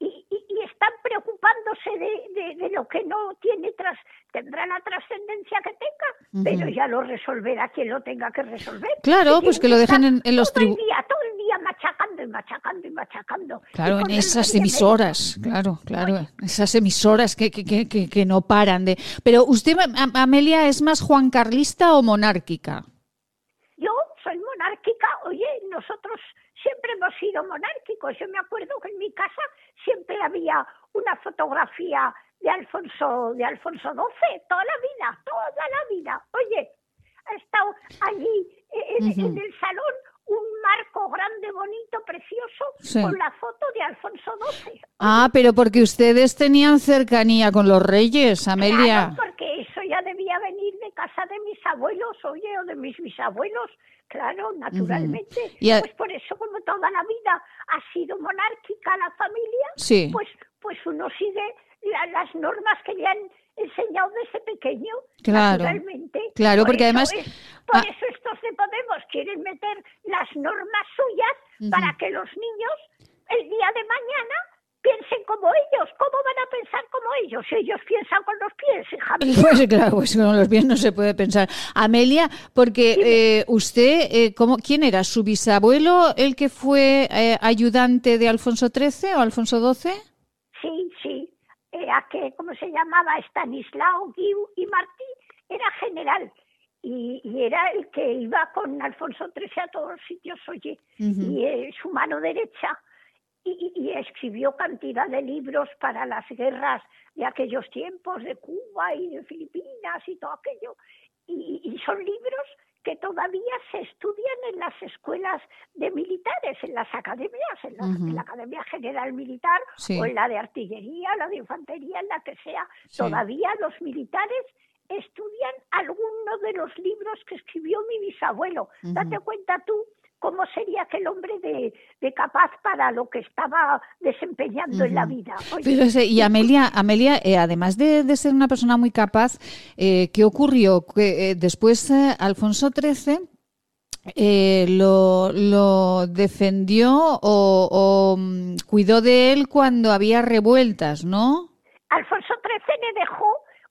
Y, y- y están preocupándose de, de- de lo que no tiene tras, tendrá la trascendencia que tenga, pero ya lo resolverá quien lo tenga que resolver. Claro, Y pues que lo dejen en, en los tribunales. todo el día machacando y machacando y machacando. Claro, Y en esas emisoras, claro, claro, esas emisoras que, que, que, que- no paran de... Pero usted, Am- Amelia, ¿es más Juan Carlista o monárquica? Yo soy monárquica, oye, nosotros siempre hemos sido monárquicos. Yo me acuerdo que en mi casa siempre había una fotografía de Alfonso, de Alfonso XII, toda la vida, toda la vida. Oye, ha estado allí eh, en, el salón un marco grande, bonito, precioso, Sí. con la foto de Alfonso XII. Ah, pero porque ustedes tenían cercanía con los reyes, Amelia. Claro, porque eso ya debía venir de casa de mis abuelos, oye, o de mis bisabuelos. Claro, naturalmente. Y a- Pues por eso, como toda la vida ha sido monárquica la familia, Sí. pues, pues uno sigue la- las normas que le han enseñado desde pequeño. Claro, Naturalmente. claro, Por porque además- es- por ah. eso estos de Podemos quieren meter las normas suyas para que los niños, el día de mañana, piensen como ellos. ¿Cómo van a pensar como ellos? Si ellos piensan con los pies, hija (laughs) mía. Pues claro, pues con los pies no se puede pensar. Amelia, porque eh, usted, eh, ¿cómo, ¿quién era? ¿Su bisabuelo el que fue eh, ayudante de Alfonso XIII o Alfonso XII? Sí, sí. Era que, ¿cómo se llamaba? Estanislao, Guiu y Martí. Era general. Y, y era el que iba con Alfonso XIII a todos los sitios, oye. Y eh, su mano derecha. Y, y- escribió cantidad de libros para las guerras de aquellos tiempos, de Cuba y de Filipinas y todo aquello. Y, y son libros que todavía se estudian en las escuelas de militares, en las academias, en en la Academia General Militar Sí. o en la de artillería, la de infantería, en la que sea. Sí. Todavía los militares estudian alguno de los libros que escribió mi bisabuelo. Date cuenta tú cómo sería aquel hombre de, de capaz para lo que estaba desempeñando en la vida. Oye, Pero ese- y Amelia, Amelia eh, además de, de ser una persona muy capaz, eh, ¿qué ocurrió? Que eh, después Alfonso XIII eh, lo, lo defendió o, o, mm, cuidó de él cuando había revueltas, ¿no? Alfonso XIII le dejó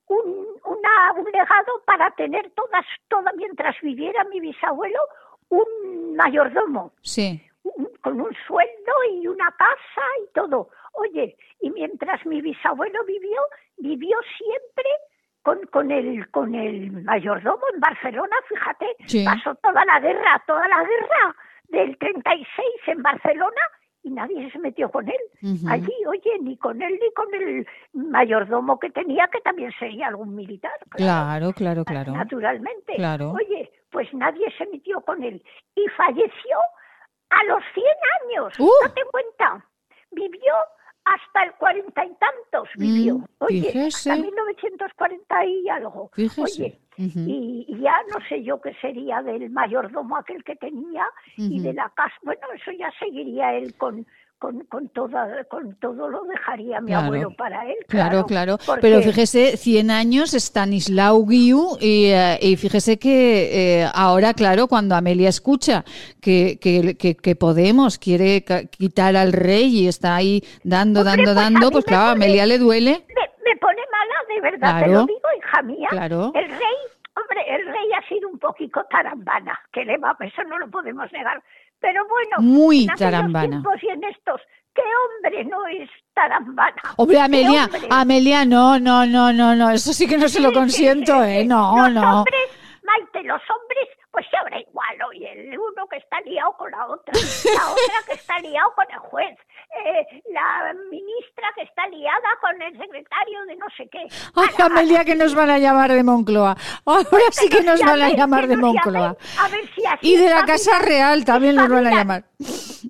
un, una- un legado para tener todas, toda, mientras viviera mi bisabuelo, un mayordomo. Sí. un- con un sueldo y una casa y todo. Oye, y mientras mi bisabuelo vivió, vivió siempre con, con, el, con el mayordomo en Barcelona, fíjate, Sí. pasó toda la guerra, toda la guerra del 36 en Barcelona y nadie se metió con él. Allí, oye, ni con él ni con el mayordomo que tenía, que también sería algún militar. Claro, claro, claro. Naturalmente. Claro. Oye, pues nadie se metió con él. Y falleció a los 100 años. ¡Uh! Date cuenta. Vivió hasta el cuarenta y tantos. Vivió. Mm, Oye, fíjese. hasta 1940 y algo. Fíjese. Oye, Ujú. y, y ya no sé yo qué sería del mayordomo aquel que tenía y de la casa. Bueno, eso ya seguiría él con, con, con, toda, con todo lo dejaría mi Claro. abuelo para él. Claro, claro. Pero fíjese, 100 años Stanislao Guiu y, eh, y fíjese que eh, ahora, claro, cuando Amelia escucha que, que, que- que Podemos quiere quitar al rey y está ahí dando, Hombre, dando, pues dando, pues me claro, a Amelia le duele. me, me pone mala, de verdad, te lo digo, hija mía. Claro. El rey, hombre, el rey ha sido un poquito tarambana, que le va, eso no lo podemos negar. Pero bueno, Muy tarambana. tiempos y en estos, ¿qué hombre no es tarambana? Hombre, ¿Qué Amelia, hombre? Amelia, no, no, no, no, no, eso sí que no se lo Sí, sí, consiento, sí, ¿eh? No, los no. hombres, Maite, los hombres, pues se habrá igual, oye, el uno que está liado con la otra, la otra que está liado con el juez, eh, la ministra que está liada con el secretario de no sé qué. Ay, Amelia, que nos van a llamar de Moncloa. Ahora sí que nos van a llamar que de Moncloa. llamen, A ver si así Y de la. Casa Real también nos van a llamar.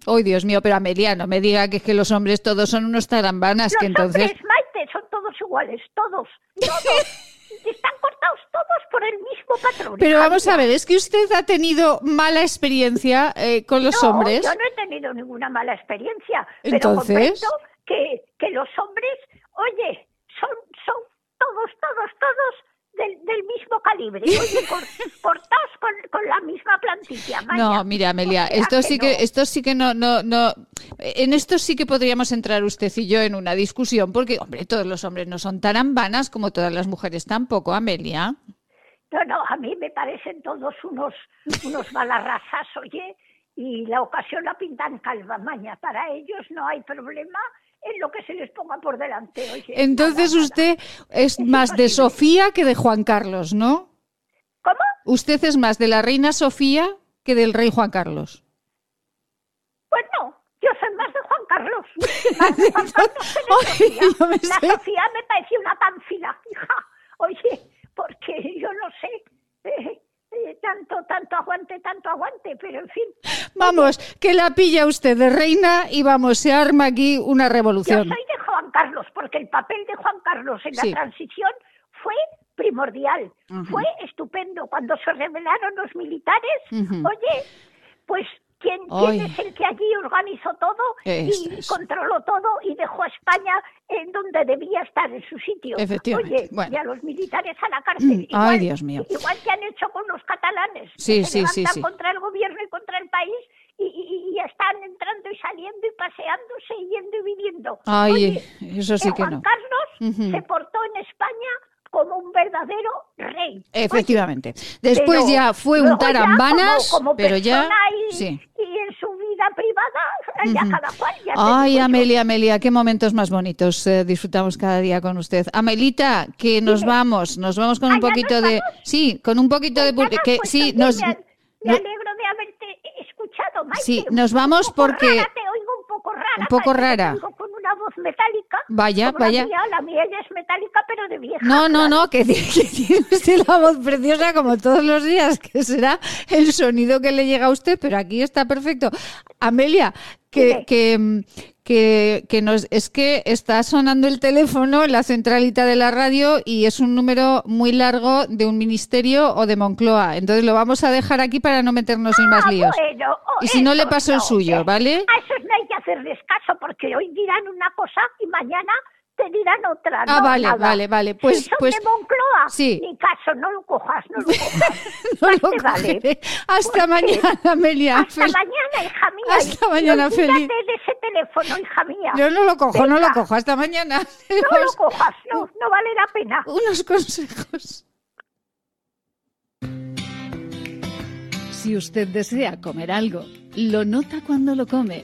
Ay, Dios mío, pero Amelia, no me diga que es que los hombres todos son unos tarambanas, que Los entonces... hombres, Maite, son todos iguales, todos, todos. (laughs) Están cortados todos por el mismo patrón. Pero vamos a ver, es que usted ha tenido mala experiencia eh, con los no, hombres. Yo no he tenido ninguna mala experiencia. Entonces- Pero comprendo que, que los hombres, oye, son, todos, todos, todos del, del mismo calibre. Oye, cor- (laughs) cortaos con, con la misma plantilla. vaya. No, mira, Amelia, O sea esto que sí no. que, esto sí que no, no, no. En esto sí que podríamos entrar usted y yo en una discusión, porque, hombre, todos los hombres no son tan ambanas como todas las mujeres tampoco, Amelia. No, no, a mí me parecen todos unos, unos balarrasas, oye, y la ocasión la pintan calva, maña. Para ellos no hay problema en lo que se les ponga por delante, oye. Entonces usted es más de Sofía que de Juan Carlos, ¿no? ¿Cómo? Usted es más de la reina Sofía que del rey Juan Carlos. Pues no, yo soy más de Juan Carlos. (laughs) Más de Juan Carlos que de Sofía. La Sofía me pareció una panfila, hija. Oye, porque yo no sé, eh, tanto, tanto aguante, tanto aguante, pero en fin. Vamos, que la pilla usted de reina y vamos, se arma aquí una Yo revolución. soy de Juan Carlos, porque el papel de Juan Carlos en Sí. la transición fue primordial, fue estupendo. Cuando se rebelaron los militares, Ujú. oye, pues ¿quién, es el que allí organizó todo y es. controló todo y dejó a España en donde debía estar, en su sitio? Efectivamente, Oye, bueno. y a los militares a la cárcel. Mm, ay, Dios mío. Igual que han hecho con los catalanes, que Sí, se sí, sí, levantan sí. contra el gobierno y contra el país y, y- y están entrando y saliendo y paseándose y yendo y viviendo. Ay, Oye, eso sí que que Juan no. Carlos se portó en España como un verdadero rey. Efectivamente. Después Pero ya fue un ya tarambanas, como- como pero ya... y, Sí. Cada cual ya Ay, yo. Amelia, Amelia, qué momentos más bonitos eh, disfrutamos cada día con usted. Amelita, que nos vamos, nos vamos con un poquito de... Sí, con un poquito de... publi- Que, sí, nos... me, alegro de haberte escuchado, Maite. Sí, nos vamos porque- rara, te oigo un poco rara. Un poco rara. Voz metálica. Vaya, como la vaya. mía, La mía ya es metálica, pero de vieja. No, no, no, que, tiene- (laughs) que tiene usted la voz preciosa como todos los días, que será el sonido que le llega a usted, pero aquí está perfecto. Amelia, que, que, mm, que, que nos, es que está sonando el teléfono en la centralita de la radio y es un número muy largo de un ministerio o de Moncloa. Entonces lo vamos a dejar aquí para no meternos en más líos. Bueno, oh, Y si no, le paso el suyo, ¿vale? No hay hacerles caso, porque hoy dirán una cosa y mañana te dirán otra. Ah, no, vale, nada. vale, vale. Pues- si son pues- de Moncloa, sí. ni caso, no lo cojas, no lo (laughs) cojas. No lo te vale. cogeré. Hasta mañana, Amelia. Hasta Fel- mañana, hija mía. Hasta mañana, feliz. de ese teléfono, hija mía. Yo no lo cojo, no lo cojo. Hasta mañana. (laughs) No lo cojas, no, no vale la pena. Unos consejos. Si usted desea comer algo, lo nota cuando lo come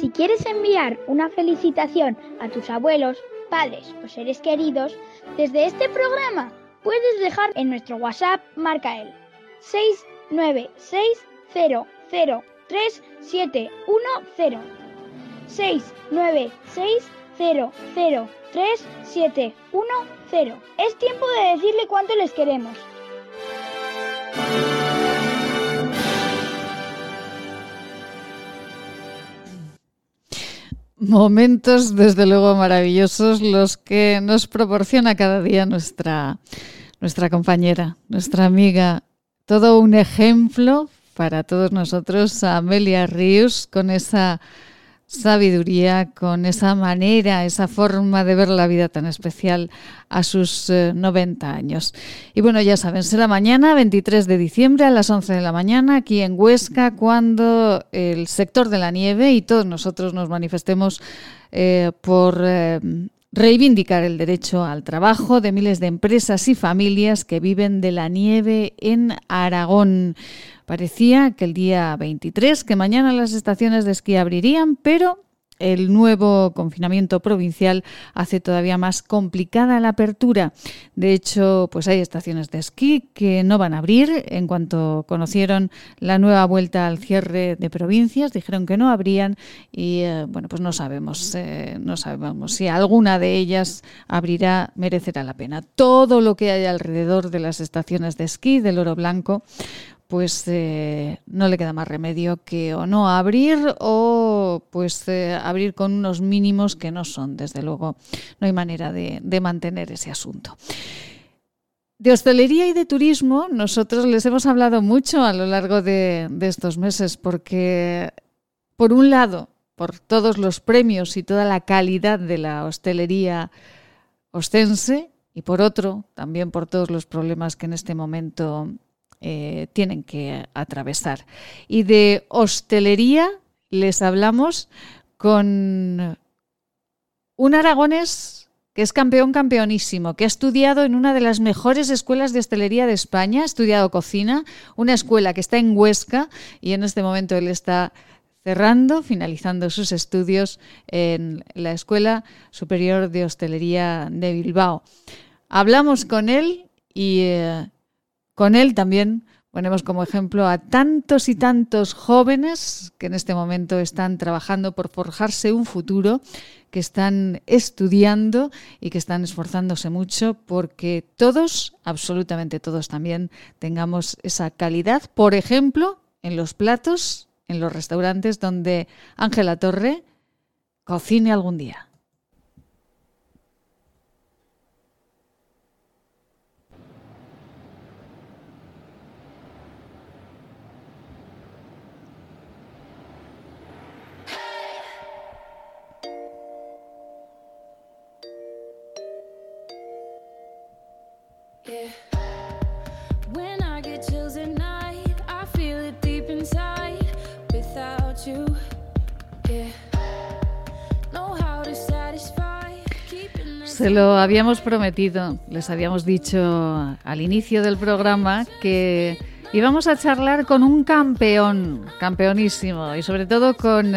Si quieres enviar una felicitación a tus abuelos, padres o seres queridos, desde este programa puedes dejar en nuestro WhatsApp marca el 696003710 696003710 Es tiempo de decirle cuánto les queremos. Momentos desde luego maravillosos los que nos proporciona cada día nuestra, nuestra compañera, nuestra amiga. Todo un ejemplo para todos nosotros, Amelia Ríos, con esa sabiduría, con esa manera, esa forma de ver la vida tan especial a sus 90 eh, años. Y bueno, ya saben, será mañana, 23 de diciembre, a las 11 de la mañana, aquí en Huesca, cuando el sector de la nieve y todos nosotros nos manifestemos eh, por... Eh, reivindicar el derecho al trabajo de miles de empresas y familias que viven de la nieve en Aragón. Parecía que el día 23, que mañana las estaciones de esquí abrirían, pero el nuevo confinamiento provincial hace todavía más complicada la apertura. De hecho, pues hay estaciones de esquí que no van a abrir. En cuanto conocieron la nueva vuelta al cierre de provincias, dijeron que no abrían y eh, bueno, pues no sabemos, eh, no sabemos si alguna de ellas abrirá, merecerá la pena. Todo lo que hay alrededor de las estaciones de esquí del Oro Blanco pues eh, no le queda más remedio que o no abrir o pues eh, abrir con unos mínimos que no son, desde luego, no hay manera de, mantener ese asunto. De hostelería y de turismo nosotros les hemos hablado mucho a lo largo de, de estos meses porque, por un lado, por todos los premios y toda la calidad de la hostelería ostense y por otro, también por todos los problemas que en este momento eh, tienen que atravesar. Y de hostelería les hablamos con un aragonés que es campeón campeonísimo, que ha estudiado en una de las mejores escuelas de hostelería de España, ha estudiado cocina, una escuela que está en Huesca y en este momento él está cerrando, finalizando sus estudios en la Escuela Superior de Hostelería de Bilbao. Hablamos con él y eh, con él también ponemos como ejemplo a tantos y tantos jóvenes que en este momento están trabajando por forjarse un futuro, que están estudiando y que están esforzándose mucho porque todos, absolutamente todos también, tengamos esa calidad, por ejemplo, en los platos, en los restaurantes donde Ángela Torre cocine algún día. Se lo habíamos prometido, les habíamos dicho al inicio del programa que íbamos a charlar con un campeón, campeonísimo, y sobre todo con,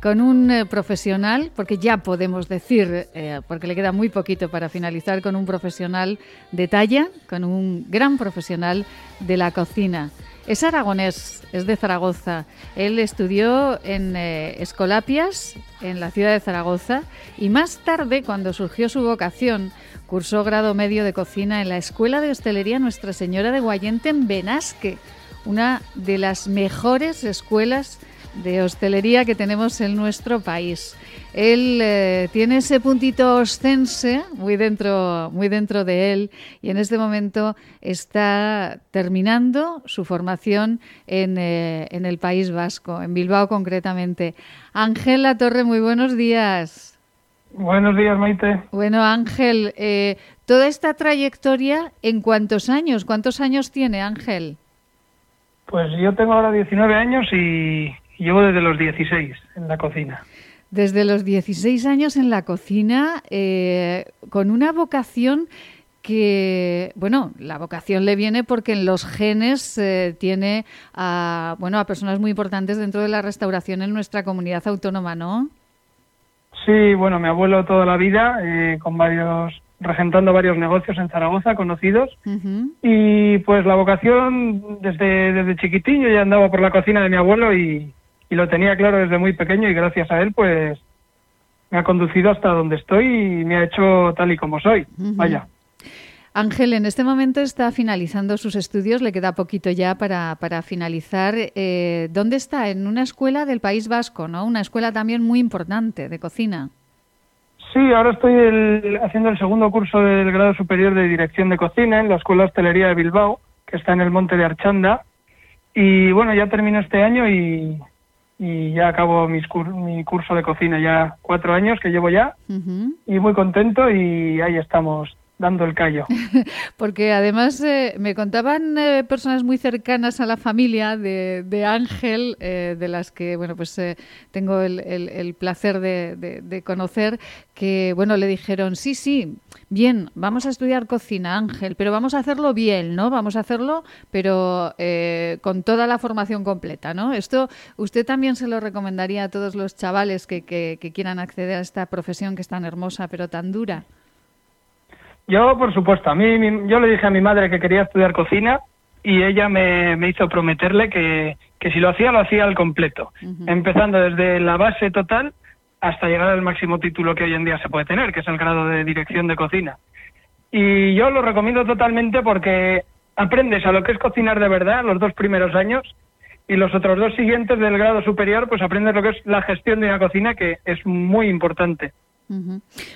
con un eh, profesional, porque ya podemos decir, eh, porque le queda muy poquito para finalizar, con un profesional de talla, con un gran profesional de la cocina. Es aragonés, es de Zaragoza. Él estudió en eh, Escolapias, en la ciudad de Zaragoza, y más tarde, cuando surgió su vocación, cursó grado medio de cocina en la Escuela de Hostelería Nuestra Señora de Guayente en Benasque, una de las mejores escuelas de hostelería que tenemos en nuestro país. Él eh, tiene ese puntito ostense muy dentro, muy dentro de él y en este momento está terminando su formación en, eh, en el País Vasco, en Bilbao concretamente. Ángel Torre, muy buenos días. Buenos días, Maite. Bueno, Ángel, eh, toda esta trayectoria, ¿en cuántos años? ¿Cuántos años tiene Ángel? Pues yo tengo ahora 19 años y llevo desde los 16 en la cocina. Desde los 16 años en la cocina, eh, con una vocación que, bueno, la vocación le viene porque en los genes eh, tiene a, bueno, a personas muy importantes dentro de la restauración en nuestra comunidad autónoma, ¿no? Sí, bueno, mi abuelo toda la vida, eh, con varios regentando varios negocios en Zaragoza conocidos y pues la vocación desde, desde chiquitillo ya andaba por la cocina de mi abuelo y, y lo tenía claro desde muy pequeño y gracias a él pues me ha conducido hasta donde estoy y me ha hecho tal y como soy. Vaya. Ángel, en este momento está finalizando sus estudios, le queda poquito ya para, para finalizar. Eh, ¿Dónde está? En una escuela del País Vasco, ¿no? Una escuela también muy importante de cocina. Sí, ahora estoy el- haciendo el segundo curso del grado superior de dirección de cocina en la Escuela Hostelería de Bilbao, que está en el Monte de Archanda. Y bueno, ya termino este año y, y ya acabo mis cur- mi curso de cocina, ya cuatro años que llevo ya, y muy contento y ahí estamos dando el callo. (laughs) Porque además eh, me contaban eh, personas muy cercanas a la familia de, de Ángel, eh, de las que bueno pues eh, tengo el, el- el placer de, de- de conocer, que bueno le dijeron sí sí bien vamos a estudiar cocina Ángel, pero vamos a hacerlo bien, ¿no? Vamos a hacerlo, pero eh, con toda la formación completa, ¿no? Esto usted también se lo recomendaría a todos los chavales que, que- que quieran acceder a esta profesión que es tan hermosa pero tan dura. Yo, por supuesto, a mí, mi- yo le dije a mi madre que quería estudiar cocina y ella me, me hizo prometerle que, que si lo hacía, lo hacía al completo, empezando desde la base total hasta llegar al máximo título que hoy en día se puede tener, que es el grado de dirección de cocina. Y yo lo recomiendo totalmente porque aprendes a lo que es cocinar de verdad los dos primeros años y los otros dos siguientes del grado superior, pues aprendes lo que es la gestión de una cocina, que es muy importante.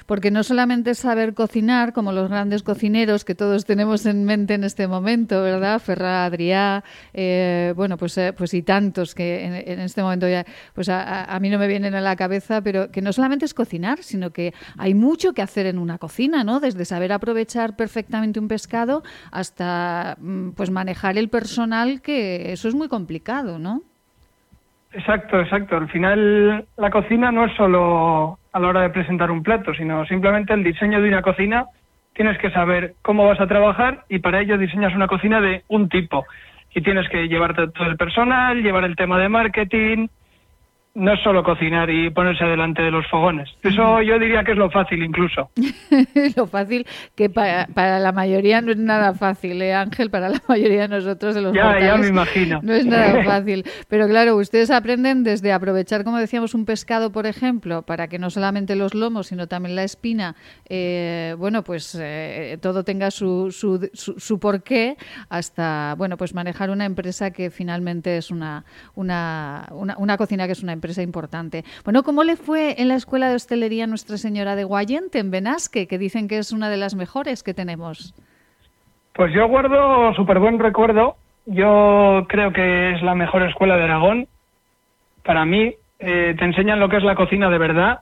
Porque no solamente es saber cocinar, como los grandes cocineros que todos tenemos en mente en este momento, ¿verdad? Ferra, Adrià, eh, bueno, pues, eh, pues y tantos que en, en este momento ya, pues a, a- a mí no me vienen a la cabeza, pero que no solamente es cocinar, sino que hay mucho que hacer en una cocina, ¿no? Desde saber aprovechar perfectamente un pescado hasta, mm, pues manejar el personal, que eso es muy complicado, ¿no? Exacto, exacto. Al final la cocina no es solo a la hora de presentar un plato, sino simplemente el diseño de una cocina. Tienes que saber cómo vas a trabajar y para ello diseñas una cocina de un tipo. Y tienes que llevarte todo el personal, llevar el tema de marketing. No es solo cocinar y ponerse delante de los fogones. Eso yo diría que es lo fácil incluso. (laughs) lo fácil, que para, para la mayoría no es nada fácil, ¿eh, Ángel? Para la mayoría de nosotros, de los Ya, ya me imagino. No es nada (laughs) fácil. Pero claro, ustedes aprenden desde aprovechar, como decíamos, un pescado, por ejemplo, para que no solamente los lomos, sino también la espina, eh, bueno, pues eh, todo tenga su, su, su, su porqué, hasta, bueno, pues manejar una empresa que finalmente es una, una, una, una cocina que es una empresa importante. Bueno, ¿cómo le fue en la Escuela de Hostelería Nuestra Señora de Guayente, en Benasque, que dicen que es una de las mejores que tenemos? Pues yo guardo súper buen recuerdo. Yo creo que es la mejor escuela de Aragón. Para mí, eh, te enseñan lo que es la cocina de verdad.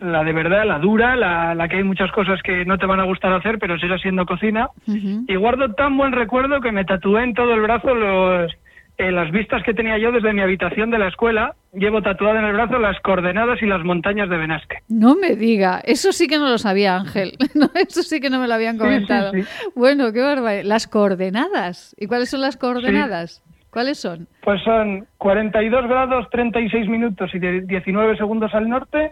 La de verdad, la dura, la, la que hay muchas cosas que no te van a gustar hacer, pero sigue siendo cocina. Y guardo tan buen recuerdo que me tatué en todo el brazo los, eh, las vistas que tenía yo desde mi habitación de la escuela. Llevo tatuado en el brazo las coordenadas y las montañas de Benasque. No me diga, eso sí que no lo sabía Ángel, (laughs) no, eso sí que no me lo habían Sí, comentado. sí, Bueno, qué barbaridad. Las coordenadas. ¿Y cuáles son las coordenadas? ¿Cuáles son? Pues son 42 grados 36 minutos y de- 19 segundos al norte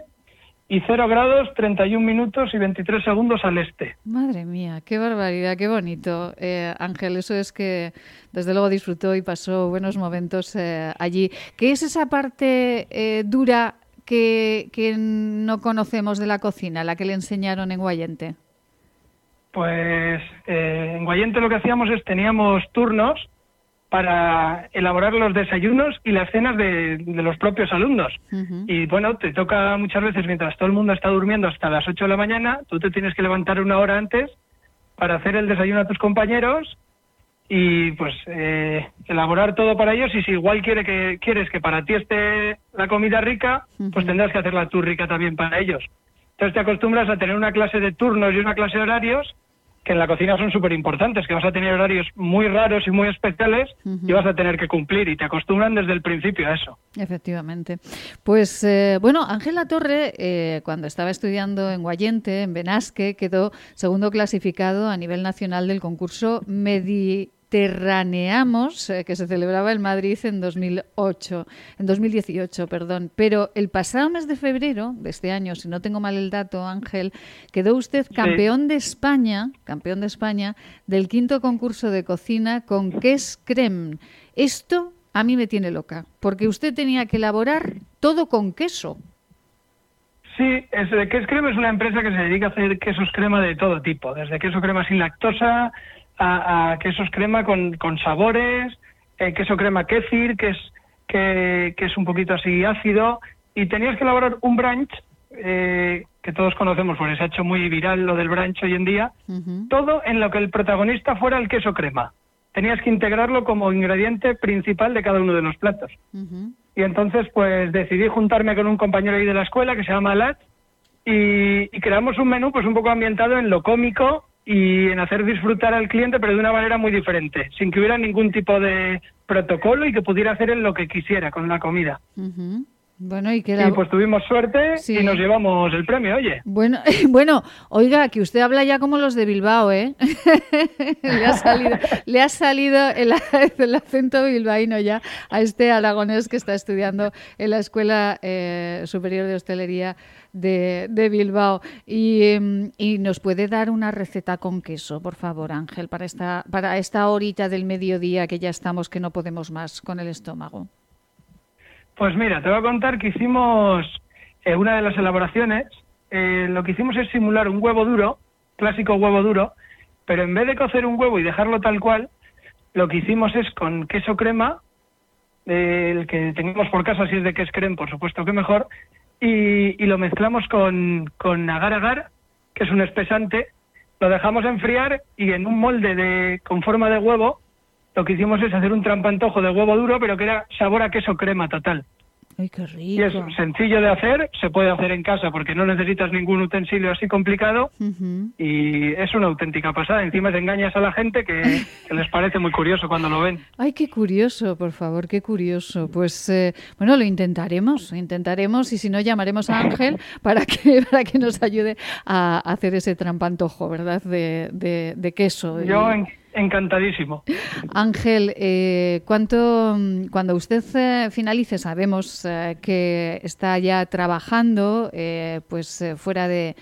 y 0 grados 31 minutos y 23 segundos al este. Madre mía, qué barbaridad, qué bonito. Eh, Ángel, eso es que desde luego disfrutó y pasó buenos momentos eh, allí. ¿Qué es esa parte eh, dura que, que no conocemos de la cocina, la que le enseñaron en Guayente? Pues en Guayente lo que hacíamos es teníamos turnos para elaborar los desayunos y las cenas de, de los propios alumnos. Y bueno, te toca muchas veces mientras todo el mundo está durmiendo hasta las 8 de la mañana, tú te tienes que levantar una hora antes para hacer el desayuno a tus compañeros y pues eh, elaborar todo para ellos y si igual quiere que quieres que para ti esté la comida rica, pues tendrás que hacerla tú rica también para ellos. Entonces te acostumbras a tener una clase de turnos y una clase de horarios que en la cocina son súper importantes, que vas a tener horarios muy raros y muy especiales y vas a tener que cumplir y te acostumbran desde el principio a eso. Efectivamente. Pues eh, bueno, Ángela Torre, eh, cuando estaba estudiando en Guayente, en Benasque, quedó segundo clasificado a nivel nacional del concurso Mediterraneamos, eh, que se celebraba en Madrid en 2008, en 2018, perdón. Pero el pasado mes de febrero de este año, si no tengo mal el dato, Ángel, quedó usted campeón de España, campeón de España del quinto concurso de cocina con Ques Creme. Esto a mí me tiene loca, porque usted tenía que elaborar todo con queso. Sí, es Queso Crema es una empresa que se dedica a hacer quesos crema de todo tipo, desde queso crema sin lactosa a, a quesos crema con, con sabores, eh, queso crema kéfir, que es que, que es un poquito así ácido, y tenías que elaborar un brunch eh, que todos conocemos, porque se ha hecho muy viral lo del brunch hoy en día, todo en lo que el protagonista fuera el queso crema. Tenías que integrarlo como ingrediente principal de cada uno de los platos. Y entonces, pues decidí juntarme con un compañero ahí de la escuela que se llama Alat y, y creamos un menú pues un poco ambientado en lo cómico y en hacer disfrutar al cliente, pero de una manera muy diferente, sin que hubiera ningún tipo de protocolo y que pudiera hacer él lo que quisiera con la comida. Bueno, y que Y pues tuvimos suerte y nos llevamos el premio, oye. Bueno, (laughs) bueno, oiga, que usted habla ya como los de Bilbao, ¿eh? (laughs) le ha salido, le ha salido el, (laughs) el acento bilbaíno ya a este aragonés que está estudiando en la Escuela eh, Superior de Hostelería de, de Bilbao. Y, em, y nos puede dar una receta con queso, por favor, Ángel, para esta, para esta horita del mediodía que ya estamos, que no podemos más con el estómago. Pues mira, te voy a contar que hicimos eh, una de las elaboraciones. eh, lo que hicimos es simular un huevo duro, clásico huevo duro, pero en vez de cocer un huevo y dejarlo tal cual, lo que hicimos es con queso crema, el que tengamos por casa, si es de queso crema, por supuesto que mejor, y, y lo mezclamos con, con agar agar, que es un espesante, lo dejamos enfriar y en un molde de, con forma de huevo, lo que hicimos es hacer un trampantojo de huevo duro, pero que era sabor a queso crema total. Ay, qué Y es rico. sencillo de hacer, se puede hacer en casa porque no necesitas ningún utensilio así complicado y es una auténtica pasada. Encima te engañas a la gente que, que les parece muy curioso cuando lo ven. Ay, qué curioso, por favor, qué curioso. Pues eh, bueno, lo intentaremos, intentaremos y si no llamaremos a Ángel (laughs) para que para que nos ayude a hacer ese trampantojo, ¿verdad? De, de, de queso. Yo Y- en- encantadísimo. Ángel, eh, ¿cuánto, mm, cuando usted eh, finalice, sabemos eh, que está ya trabajando eh, pues fuera de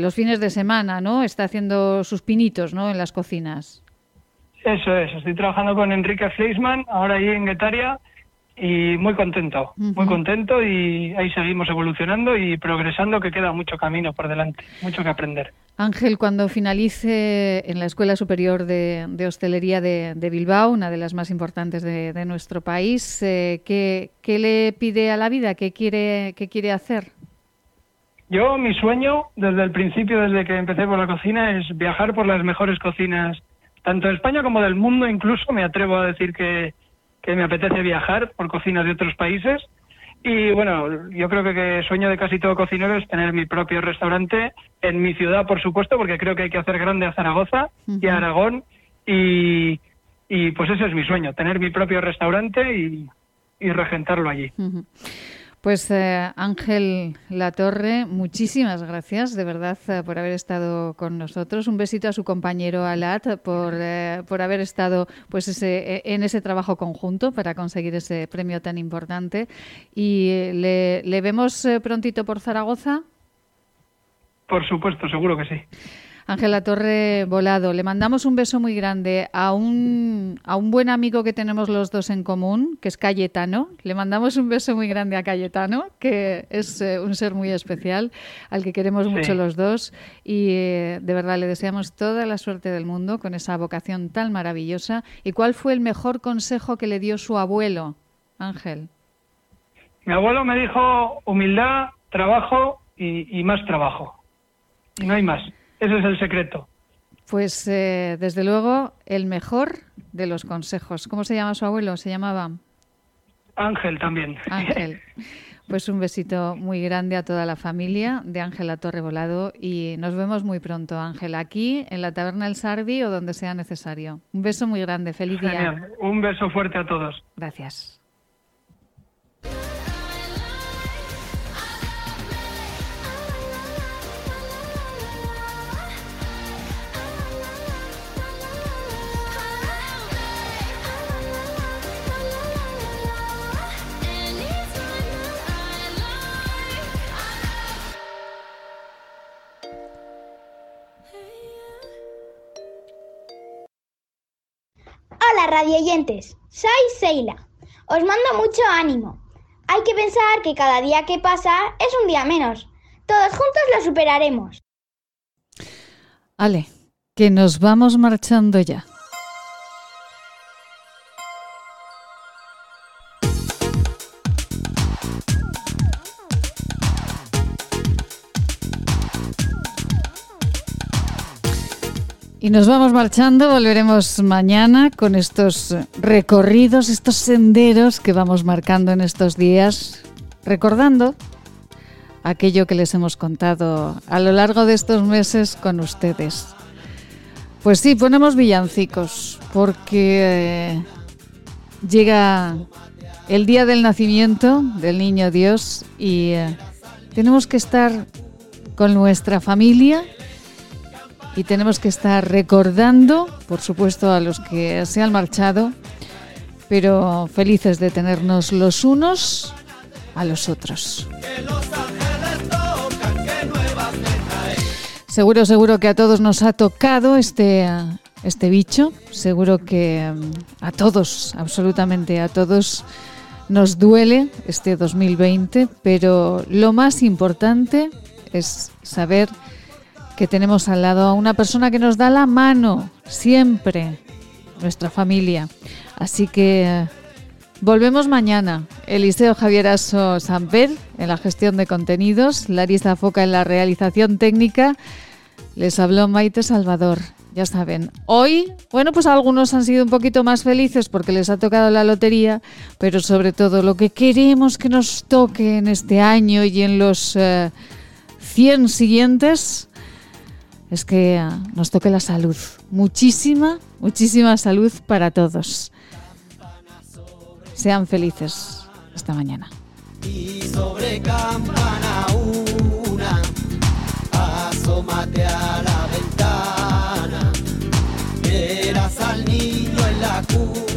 los fines de semana, ¿no? Está haciendo sus pinitos, ¿no? En las cocinas. Eso es, estoy trabajando con Enrique Fleisman ahora ahí en Guetaria y muy contento, muy contento y ahí seguimos evolucionando y progresando que queda mucho camino por delante, mucho que aprender. Ángel, cuando finalice en la Escuela Superior de, Hostelería de, Bilbao, una de las más importantes de, nuestro país, eh, ¿qué, le pide a la vida? ¿Qué quiere, hacer? Yo, mi sueño, desde el principio, desde que empecé por la cocina, es viajar por las mejores cocinas, tanto de España como del mundo. Incluso me atrevo a decir que me apetece viajar por cocinas de otros países. Y bueno, yo creo que, que sueño de casi todo cocinero es tener mi propio restaurante en mi ciudad, por supuesto, porque creo que hay que hacer grande a Zaragoza y a Aragón. Y, y pues ese es mi sueño, tener mi propio restaurante y, y regentarlo allí. Pues eh, Ángel Latorre, muchísimas gracias de verdad eh, por haber estado con nosotros. Un besito a su compañero Alat por, eh, por haber estado pues ese, eh, en ese trabajo conjunto para conseguir ese premio tan importante. Y le, vemos prontito por Zaragoza. Por supuesto, seguro que sí. Ángela Torre Volado, le mandamos un beso muy grande a un, a un buen amigo que tenemos los dos en común, que es Cayetano. Le mandamos un beso muy grande a Cayetano, que es eh, un ser muy especial, al que queremos Sí. mucho los dos. Y eh, de verdad le deseamos toda la suerte del mundo con esa vocación tan maravillosa. ¿Y cuál fue el mejor consejo que le dio su abuelo, Ángel? Mi abuelo me dijo humildad, trabajo y, y más trabajo. Y no hay más. Ese es el secreto. Pues eh, desde luego el mejor de los consejos. ¿Cómo se llama su abuelo? Se llamaba Ángel también. Ángel. (laughs) Pues un besito muy grande a toda la familia de Ángela Torrevolado y nos vemos muy pronto, Ángel, aquí en la Taberna El Sardi o donde sea necesario. Un beso muy grande, feliz día. Un beso fuerte a todos. Gracias. Radioyentes, soy Seila. Os mando mucho ánimo. Hay que pensar que cada día que pasa es un día menos. Todos juntos lo superaremos. Ale, que nos vamos marchando ya. Y nos vamos marchando, volveremos mañana con estos recorridos, estos senderos que vamos marcando en estos días, recordando aquello que les hemos contado a lo largo de estos meses con ustedes. Pues sí, ponemos villancicos porque eh, llega el día del nacimiento del niño Dios y eh, tenemos que estar con nuestra familia y tenemos que estar recordando, por supuesto, a los que se han marchado, pero felices de tenernos los unos a los otros. Seguro, seguro que a todos nos ha tocado este, este bicho. Seguro que mm, a todos, absolutamente a todos, nos duele este 2020, pero lo más importante es saber que tenemos al lado a una persona que nos da la mano siempre, nuestra familia. Así que volvemos mañana. Eliseo Javieraso Samper en la gestión de contenidos, Larisa Foca en la realización técnica. Les habló Maite Salvador. Ya saben, hoy, bueno, pues algunos han sido un poquito más felices porque les ha tocado la lotería, pero sobre todo lo que queremos que nos toque en este año y en los 100 eh, siguientes es que ah, nos toque la salud. Muchísima, muchísima salud para todos. Sean felices. Hasta mañana. Y sobre campana una, asómate a la ventana, verás al niño en la cuna.